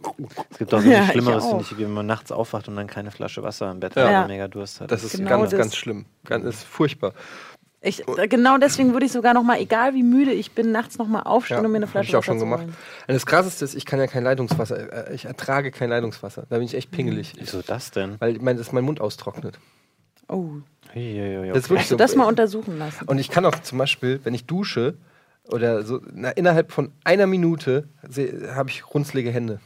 Es gibt auch so Ja, nichts ich Schlimmeres, finde ich, wie wenn man nachts aufwacht und dann keine Flasche Wasser im Bett Ja. hat, weil Ja. man mega Durst hat. Das ist Genau ganz, das. ganz schlimm. Ganz, ist furchtbar. Ich, genau deswegen würde ich sogar noch mal, egal wie müde ich bin, nachts noch mal aufstehen und mir eine hab Flasche ich auch Wasser schon zu gemacht. holen. Und das Krasseste ist, ich kann ja kein Leitungswasser. äh, Ich ertrage kein Leitungswasser. Da bin ich echt pingelig. Wieso das denn? Weil ich meine, dass mein Mund austrocknet. Oh, Uiuiui, Das ist okay. du so. das mal untersuchen lassen? Und ich kann auch zum Beispiel, wenn ich dusche oder so, na, innerhalb von einer Minute habe ich runzlige Hände.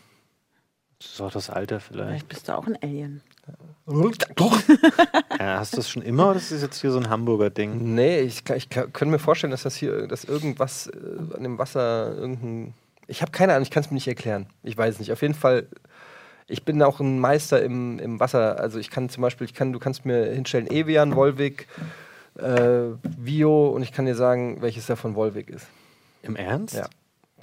Das ist auch das Alter vielleicht. Vielleicht bist du auch ein Alien. Hast du das schon immer oder ist das jetzt hier so ein Hamburger Ding? Nee, ich, kann, ich kann, könnte mir vorstellen, dass das hier, dass irgendwas äh, an dem Wasser, irgendein. Ich habe keine Ahnung, ich kann es mir nicht erklären. Ich weiß es nicht. Auf jeden Fall, ich bin auch ein Meister im, im Wasser. Also ich kann zum Beispiel, ich kann, du kannst mir hinstellen Evian, Volvic, äh, Vio und ich kann dir sagen, welches davon Volvic ist. Im Ernst? Ja.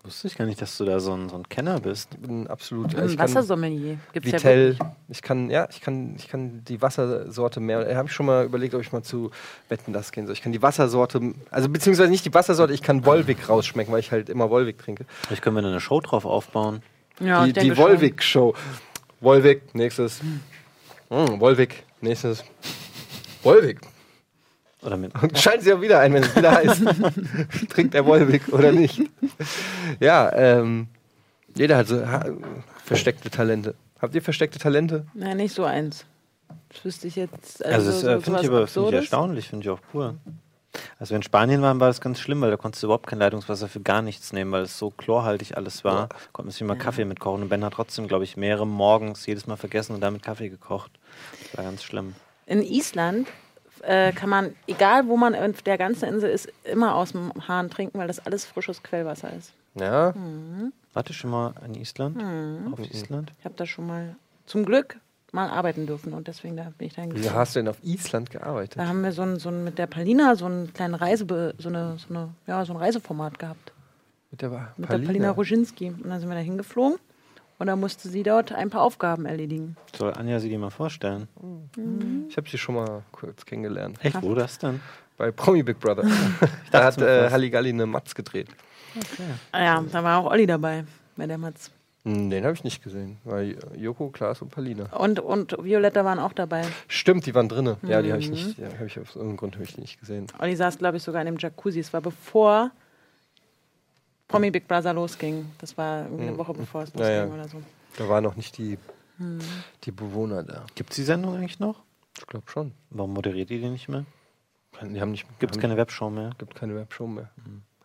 Wusste ich gar nicht, dass du da so ein, so ein Kenner bist. Ich bin absolut. Ein ich kann Wassersommelier. Gibt's ja Vitell, wirklich. ich kann, ja, ich kann, ich kann die Wassersorte mehr. Habe ich schon mal überlegt, ob ich mal zu Wetten das gehen soll. Ich kann die Wassersorte, also beziehungsweise nicht die Wassersorte, ich kann Volvic rausschmecken, weil ich halt immer Volvic trinke. Vielleicht können wir da eine Show drauf aufbauen. Ja, die die. Volvic-Show. Volvic, nächstes. Hm, Volvic, nächstes. Volvic. Oder mit. Und schalten Sie auch wieder ein, wenn es wieder heißt. Trinkt der Volvic oder nicht? Ja, ähm, jeder hat so ha versteckte Talente. Habt ihr versteckte Talente? Nein, nicht so eins. Das wüsste ich jetzt. Also, das so- äh, so finde ich aber find ich erstaunlich, finde ich auch cool. Also, wir in Spanien waren, war das ganz schlimm, weil da konntest du überhaupt kein Leitungswasser für gar nichts nehmen, weil es so chlorhaltig alles war. Konnte man sich immer Kaffee mitkochen. Und Ben hat trotzdem, glaube ich, mehrere morgens jedes Mal vergessen und damit Kaffee gekocht. Das war ganz schlimm. In Island äh, kann man, egal wo man auf der ganzen Insel ist, immer aus dem Hahn trinken, weil das alles frisches Quellwasser ist. Ja. Warte schon mal in Island? Auf Island? Ich habe da schon mal zum Glück mal arbeiten dürfen und deswegen da bin ich da Wieso hingezogen. hast du denn auf Island gearbeitet? Da haben wir so ein, so ein, mit der Palina so einen kleinen Reise, so, eine, so, eine, ja, so ein Reiseformat gehabt. Mit der, Mit der Palina Roginski. Und dann sind wir da hingeflogen und dann musste sie dort ein paar Aufgaben erledigen. Soll Anja sie dir mal vorstellen? Ich habe sie schon mal kurz kennengelernt. Echt? Wo das denn? Bei Promi Big Brother. da hat äh. Halligalli eine Matz gedreht. Ah ja, da war auch Olli dabei bei der Matz. Hm, Den habe ich nicht gesehen. Weil Joko, Klaas und Palina. Und, und Violetta waren auch dabei. Stimmt, die waren drinne. Ja, die habe ich Mhm. nicht. Ja, hab ich aus irgendeinem Grund ich die nicht gesehen. Olli saß, glaube ich, sogar in dem Jacuzzi. Es war bevor Promi Big Brother losging. Das war irgendwie eine Woche bevor es losging Ja, ja. oder so. Da waren noch nicht die, Hm. die Bewohner da. Gibt es die Sendung eigentlich noch? Ich glaube schon. Warum moderiert ihr die nicht mehr? Die haben nicht. Gibt es keine Webshow mehr? gibt keine Webshow mehr.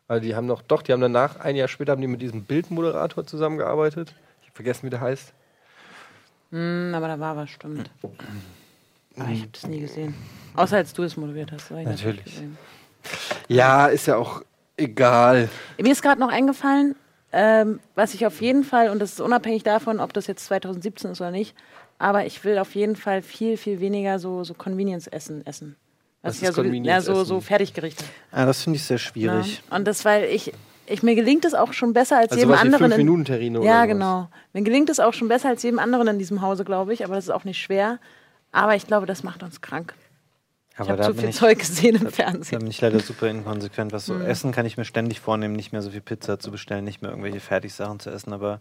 Also die haben noch, doch, die haben danach, ein Jahr später haben die mit diesem Bildmoderator zusammengearbeitet. Ich hab vergessen, wie der heißt. Hm, aber da war was, stimmt. Aber ich habe das nie gesehen. Außer als du es moderiert hast. Natürlich. gesehen. Ja, ist ja auch egal. Mir ist gerade noch eingefallen, ähm, was ich auf jeden Fall, und das ist unabhängig davon, ob das jetzt 2017 ist oder nicht, aber ich will auf jeden Fall viel, viel weniger so, so Convenience-Essen essen. Was ist ja so, ja, so, so Fertiggerichte. Ah, das finde ich sehr schwierig. Und das, weil ich, ich, mir gelingt es auch schon besser als Also jedem anderen. fünf in- Minuten Terrine oder Ja, genau. Mir gelingt es auch schon besser als jedem anderen in diesem Hause, glaube ich, aber das ist auch nicht schwer. Aber ich glaube, das macht uns krank. Ich Aber habe da zu viel ich, Zeug gesehen im da Fernsehen. bin ich leider super inkonsequent. Was so Mhm. Essen kann ich mir ständig vornehmen, nicht mehr so viel Pizza zu bestellen, nicht mehr irgendwelche Fertigsachen zu essen. Aber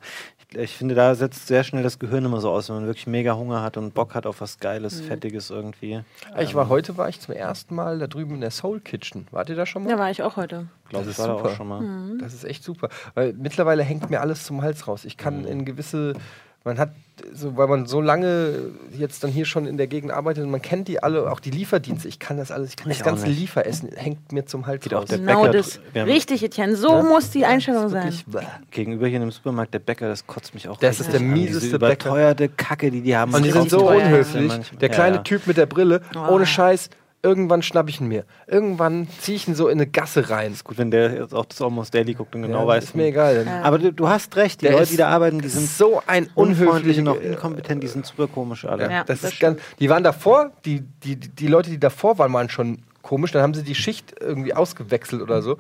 ich, ich finde, da setzt sehr schnell das Gehirn immer so aus, wenn man wirklich mega Hunger hat und Bock hat auf was Mhm. Geiles, Fettiges irgendwie. Ich war heute war ich zum ersten Mal da drüben in der Soul Kitchen. Wart ihr da schon mal? Ja, war ich auch heute. Glaube Das ich, ist war da super. auch schon mal. Mhm. Das ist echt super. Weil mittlerweile hängt mir alles zum Hals raus. Ich Mhm. kann in gewisse. Man hat, so, weil man so lange jetzt dann hier schon in der Gegend arbeitet und man kennt die alle, auch die Lieferdienste. Ich kann das alles, ich kann Ich das auch ganze nicht. Lieferessen hängt mir zum Hals Geht auch raus. der Genau Bäcker- das. Richtig, Etienne. So Ja. muss die Einstellung sein. bäh. Gegenüber hier in dem Supermarkt, der Bäcker, das kotzt mich auch Das ist der an. mieseste Diese Bäcker. überteuerte Kacke, die die haben. Und die sind so unhöflich. Der kleine Ja, ja. Typ mit der Brille, Oh. ohne Scheiß, irgendwann schnapp ich ihn mir. Irgendwann ziehe ich ihn so in eine Gasse rein. Gut, wenn der jetzt auch das Almost Daily guckt und genau Ja, weiß. ist mir egal. Ja. Aber du, du hast recht, die Der Leute, ist die da arbeiten, die sind so ein unfreundlich und auch unhöflicher inkompetent, die sind super komisch alle. Ja, das, das ist ganz, die waren davor, die, die, die Leute, die davor waren, waren schon komisch. Dann haben sie die Schicht irgendwie ausgewechselt oder so.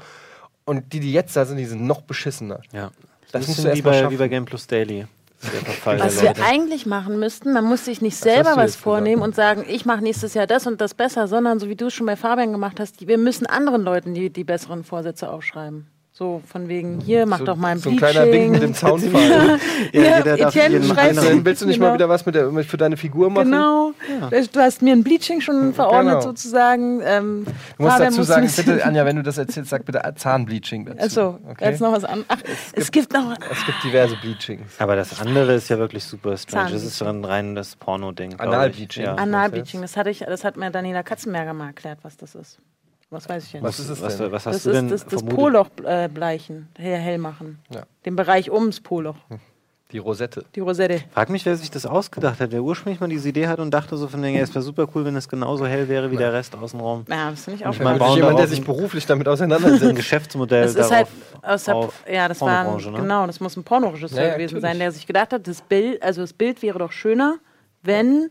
Und die, die jetzt da sind, die sind noch beschissener. Ja. Das Das ist wie bei, wie bei Game Plus Daily. Was der wir Leute. eigentlich machen müssten, man muss sich nicht selber was vornehmen gesagt? und sagen, ich mache nächstes Jahr das und das besser, sondern so wie du es schon bei Fabian gemacht hast, wir müssen anderen Leuten die, die besseren Vorsätze aufschreiben. So von wegen, hier, mach so, doch mal ein so ein kleiner Wink mit dem Bleaching. Zaunpfahl. Ja, jeder darf Etienne jeden schreibt willst du nicht Genau. mal wieder was mit der, für deine Figur machen? Genau. Du hast mir ein Bleaching schon verordnet Genau. sozusagen. Ähm, Du musst Fabian dazu muss sagen, bitte, Anja, wenn du das erzählst, sag bitte Zahnbleaching dazu. Achso, okay? jetzt noch was an. Ach, es gibt noch. Es gibt diverse Bleachings. Aber das andere ist ja wirklich super strange. Das ist so ein rein das Porno-Ding. Analbleaching. Ja. An- Analbleaching, das hatte ich, das hat mir Daniela Katzenberger mal erklärt, was das ist. Was weiß ich ja nicht. Was ist es was, denn? was hast das du denn ist das, das? Poloch äh, bleichen, hell, hell machen. Ja. Den Bereich ums Poloch, Die Rosette. die Rosette. Frag mich, wer sich das ausgedacht hat, wer ursprünglich mal diese Idee hat und dachte so von ja, es wäre super cool, wenn es genauso hell wäre wie der Rest außenrum. Ja, das finde ich auch Ich mein, spannend. bauen jemand, der sich ein- beruflich damit Ein auseinandersetzt. Geschäftsmodell Das ist darauf. halt aus der, auf ja, das war ein, Pornobranche, ne? genau, das muss ein Pornoregisseur Ja, ja, gewesen natürlich. sein, der sich gedacht hat, das Bild, also das Bild wäre doch schöner, wenn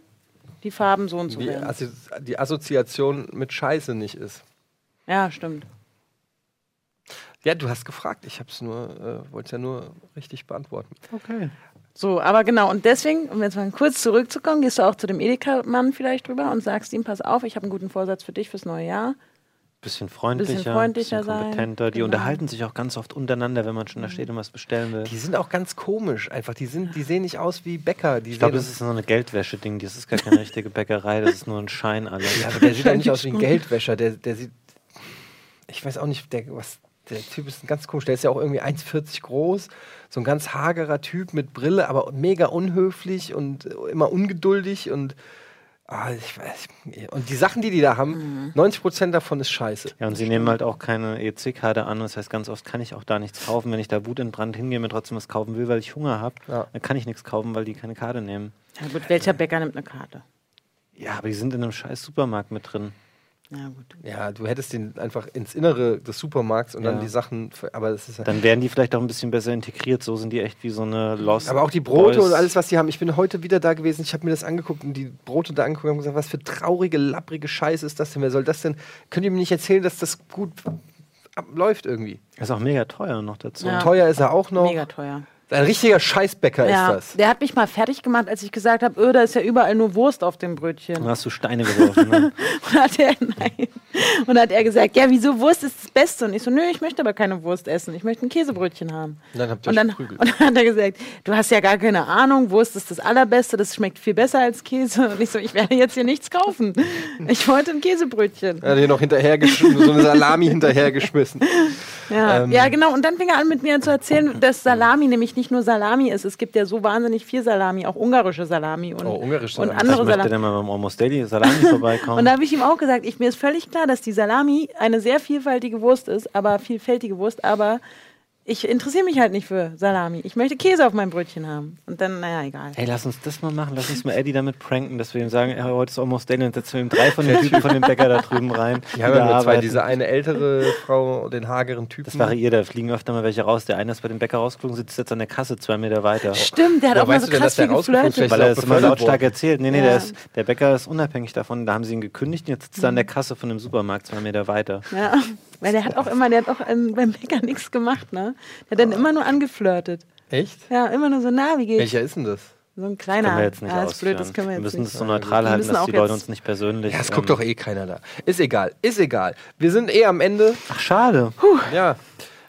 die Farben so und so Die, wären. Assi die Assoziation mit Scheiße nicht ist. Ja, stimmt. Ja, du hast gefragt. Ich hab's nur, äh, wollte es ja nur richtig beantworten. Okay. So, aber genau, und deswegen, um jetzt mal kurz zurückzukommen, gehst du auch zu dem Edeka-Mann vielleicht drüber und sagst ihm, pass auf, ich habe einen guten Vorsatz für dich fürs neue Jahr. Bisschen freundlicher, Bisschen freundlicher sein, kompetenter. Die genau. unterhalten sich auch ganz oft untereinander, wenn man schon da steht und was bestellen will. Die sind auch ganz komisch einfach. Die, sind, die sehen nicht aus wie Bäcker. Die Ich glaube, das ist so eine Geldwäsche-Ding. Das ist gar keine richtige Bäckerei, das ist nur ein Schein alles. Ja, aber der sieht auch nicht aus wie ein Geldwäscher. Der, der sieht. Ich weiß auch nicht, der, was. Der Typ ist ganz komisch. Der ist ja auch irgendwie 1,40 groß. So ein ganz hagerer Typ mit Brille, aber mega unhöflich und immer ungeduldig und. Ah, ich weiß. Und die Sachen, die die da haben, 90% davon ist scheiße. Ja, und sie nehmen halt auch keine EC-Karte an. Das heißt, ganz oft kann ich auch da nichts kaufen. Wenn ich da wutentbrannt hingehe, mir trotzdem was kaufen will, weil ich Hunger habe, Ja. dann kann ich nichts kaufen, weil die keine Karte nehmen. Ja gut, welcher Bäcker nimmt eine Karte? Ja, aber die sind in einem scheiß Supermarkt mit drin. Ja gut. Ja, du hättest den einfach ins Innere des Supermarkts und dann Ja. die Sachen. Aber das ist ja. Dann wären die vielleicht auch ein bisschen besser integriert. So sind die echt wie so eine Lost Aber auch die Brote Boys. und alles, was die haben. Ich bin heute wieder da gewesen. Ich habe mir das angeguckt und die Brote da angeguckt und gesagt, was für traurige, lapprige Scheiße ist das denn? Wer soll das denn? Könnt ihr mir nicht erzählen, dass das gut abläuft irgendwie? Ist auch mega teuer noch dazu. Ja. Teuer ist er auch noch. Mega teuer. Ein richtiger Scheißbäcker Ja, ist das. der hat mich mal fertig gemacht, als ich gesagt habe, öh, da ist ja überall nur Wurst auf dem Brötchen. Dann hast du Steine geworfen. Ne? Und dann hat er, nein. Und dann hat er gesagt, ja, wieso Wurst ist das Beste? Und ich so, nö, ich möchte aber keine Wurst essen. Ich möchte ein Käsebrötchen haben. Und dann habt ihr Und dann, und dann hat er gesagt, du hast ja gar keine Ahnung, Wurst ist das Allerbeste, das schmeckt viel besser als Käse. Und ich so, ich werde jetzt hier nichts kaufen. Ich wollte ein Käsebrötchen. Er hat hier noch hinterhergeschmissen, so eine Salami hinterhergeschmissen. Ja, Ähm. ja, genau. Und dann fing er an, mit mir zu erzählen, dass Salami nämlich nicht nur Salami ist. Es gibt ja so wahnsinnig viel Salami, auch ungarische Salami und, Oh, ungarische und Salami. andere Ich möchte Salami. dann mal beim Almost Daily Salami vorbeikommen. Und da habe ich ihm auch gesagt, ich, mir ist völlig klar, dass die Salami eine sehr vielfältige Wurst ist, aber vielfältige Wurst, aber ich interessiere mich halt nicht für Salami. Ich möchte Käse auf meinem Brötchen haben. Und dann, naja, egal. Ey, lass uns das mal machen. Lass uns mal Eddie damit pranken, dass wir ihm sagen, ja, heute ist Almost Daily und setzen wir ihm drei von den Typen von dem Bäcker da drüben rein. Die haben ja nur zwei, diese eine ältere Frau, den hageren Typen. Das variiert, da fliegen öfter mal welche raus. Der eine ist bei dem Bäcker rausgeflogen, sitzt jetzt an der Kasse zwei Meter weiter. Stimmt, der hat Woher auch mal weißt so du denn, krass dass der viel rausgeflogen ist? geflirtet. Weil er ist es immer lautstark erzählt. Nee, nee, Ja. der, ist, der Bäcker ist unabhängig davon. Da haben sie ihn gekündigt und jetzt sitzt er an der Kasse von dem Supermarkt zwei Meter weiter. Ja, weil der hat auch immer, der hat auch ähm, beim Bäcker nichts gemacht, ne? Der hat dann immer nur angeflirtet. Echt? Ja, immer nur so, na, wie geht's? Welcher ist denn das? So ein kleiner. Können wir jetzt nicht ja, ist ausführen. blöd, das können wir wir jetzt müssen nicht. es so neutral Wir halten, müssen dass die Leute uns nicht persönlich. Ja, es ähm, guckt doch eh keiner da. Ist egal, ist egal. Wir sind eh am Ende. Ach, schade. Ja.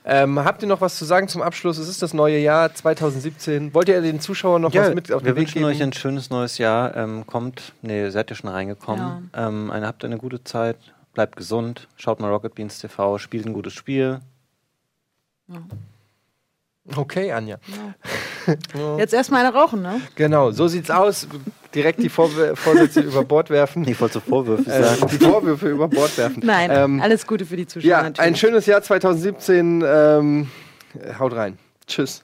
Ähm, habt ihr noch was zu sagen zum Abschluss? Es ist das neue Jahr 2017. Wollt ihr den Zuschauern noch was mit auf wir den Weg wünschen geben? euch ein schönes neues Jahr. Ähm, kommt, nee, seid ihr schon reingekommen. Ähm, eine, habt eine gute Zeit, bleibt gesund, schaut mal Rocket Beans TV, spielt ein gutes Spiel. Okay, Anja. Jetzt erstmal eine rauchen, ne? Genau, so sieht's aus. Direkt die Vorwür Vorsätze über Bord werfen. Ich wollte so Vorwürfe Äh, sagen. die Vorwürfe über Bord werfen. Nein, Ähm, alles Gute für die Zuschauer ja, natürlich. ein schönes Jahr 2017. Ähm, haut rein. Tschüss.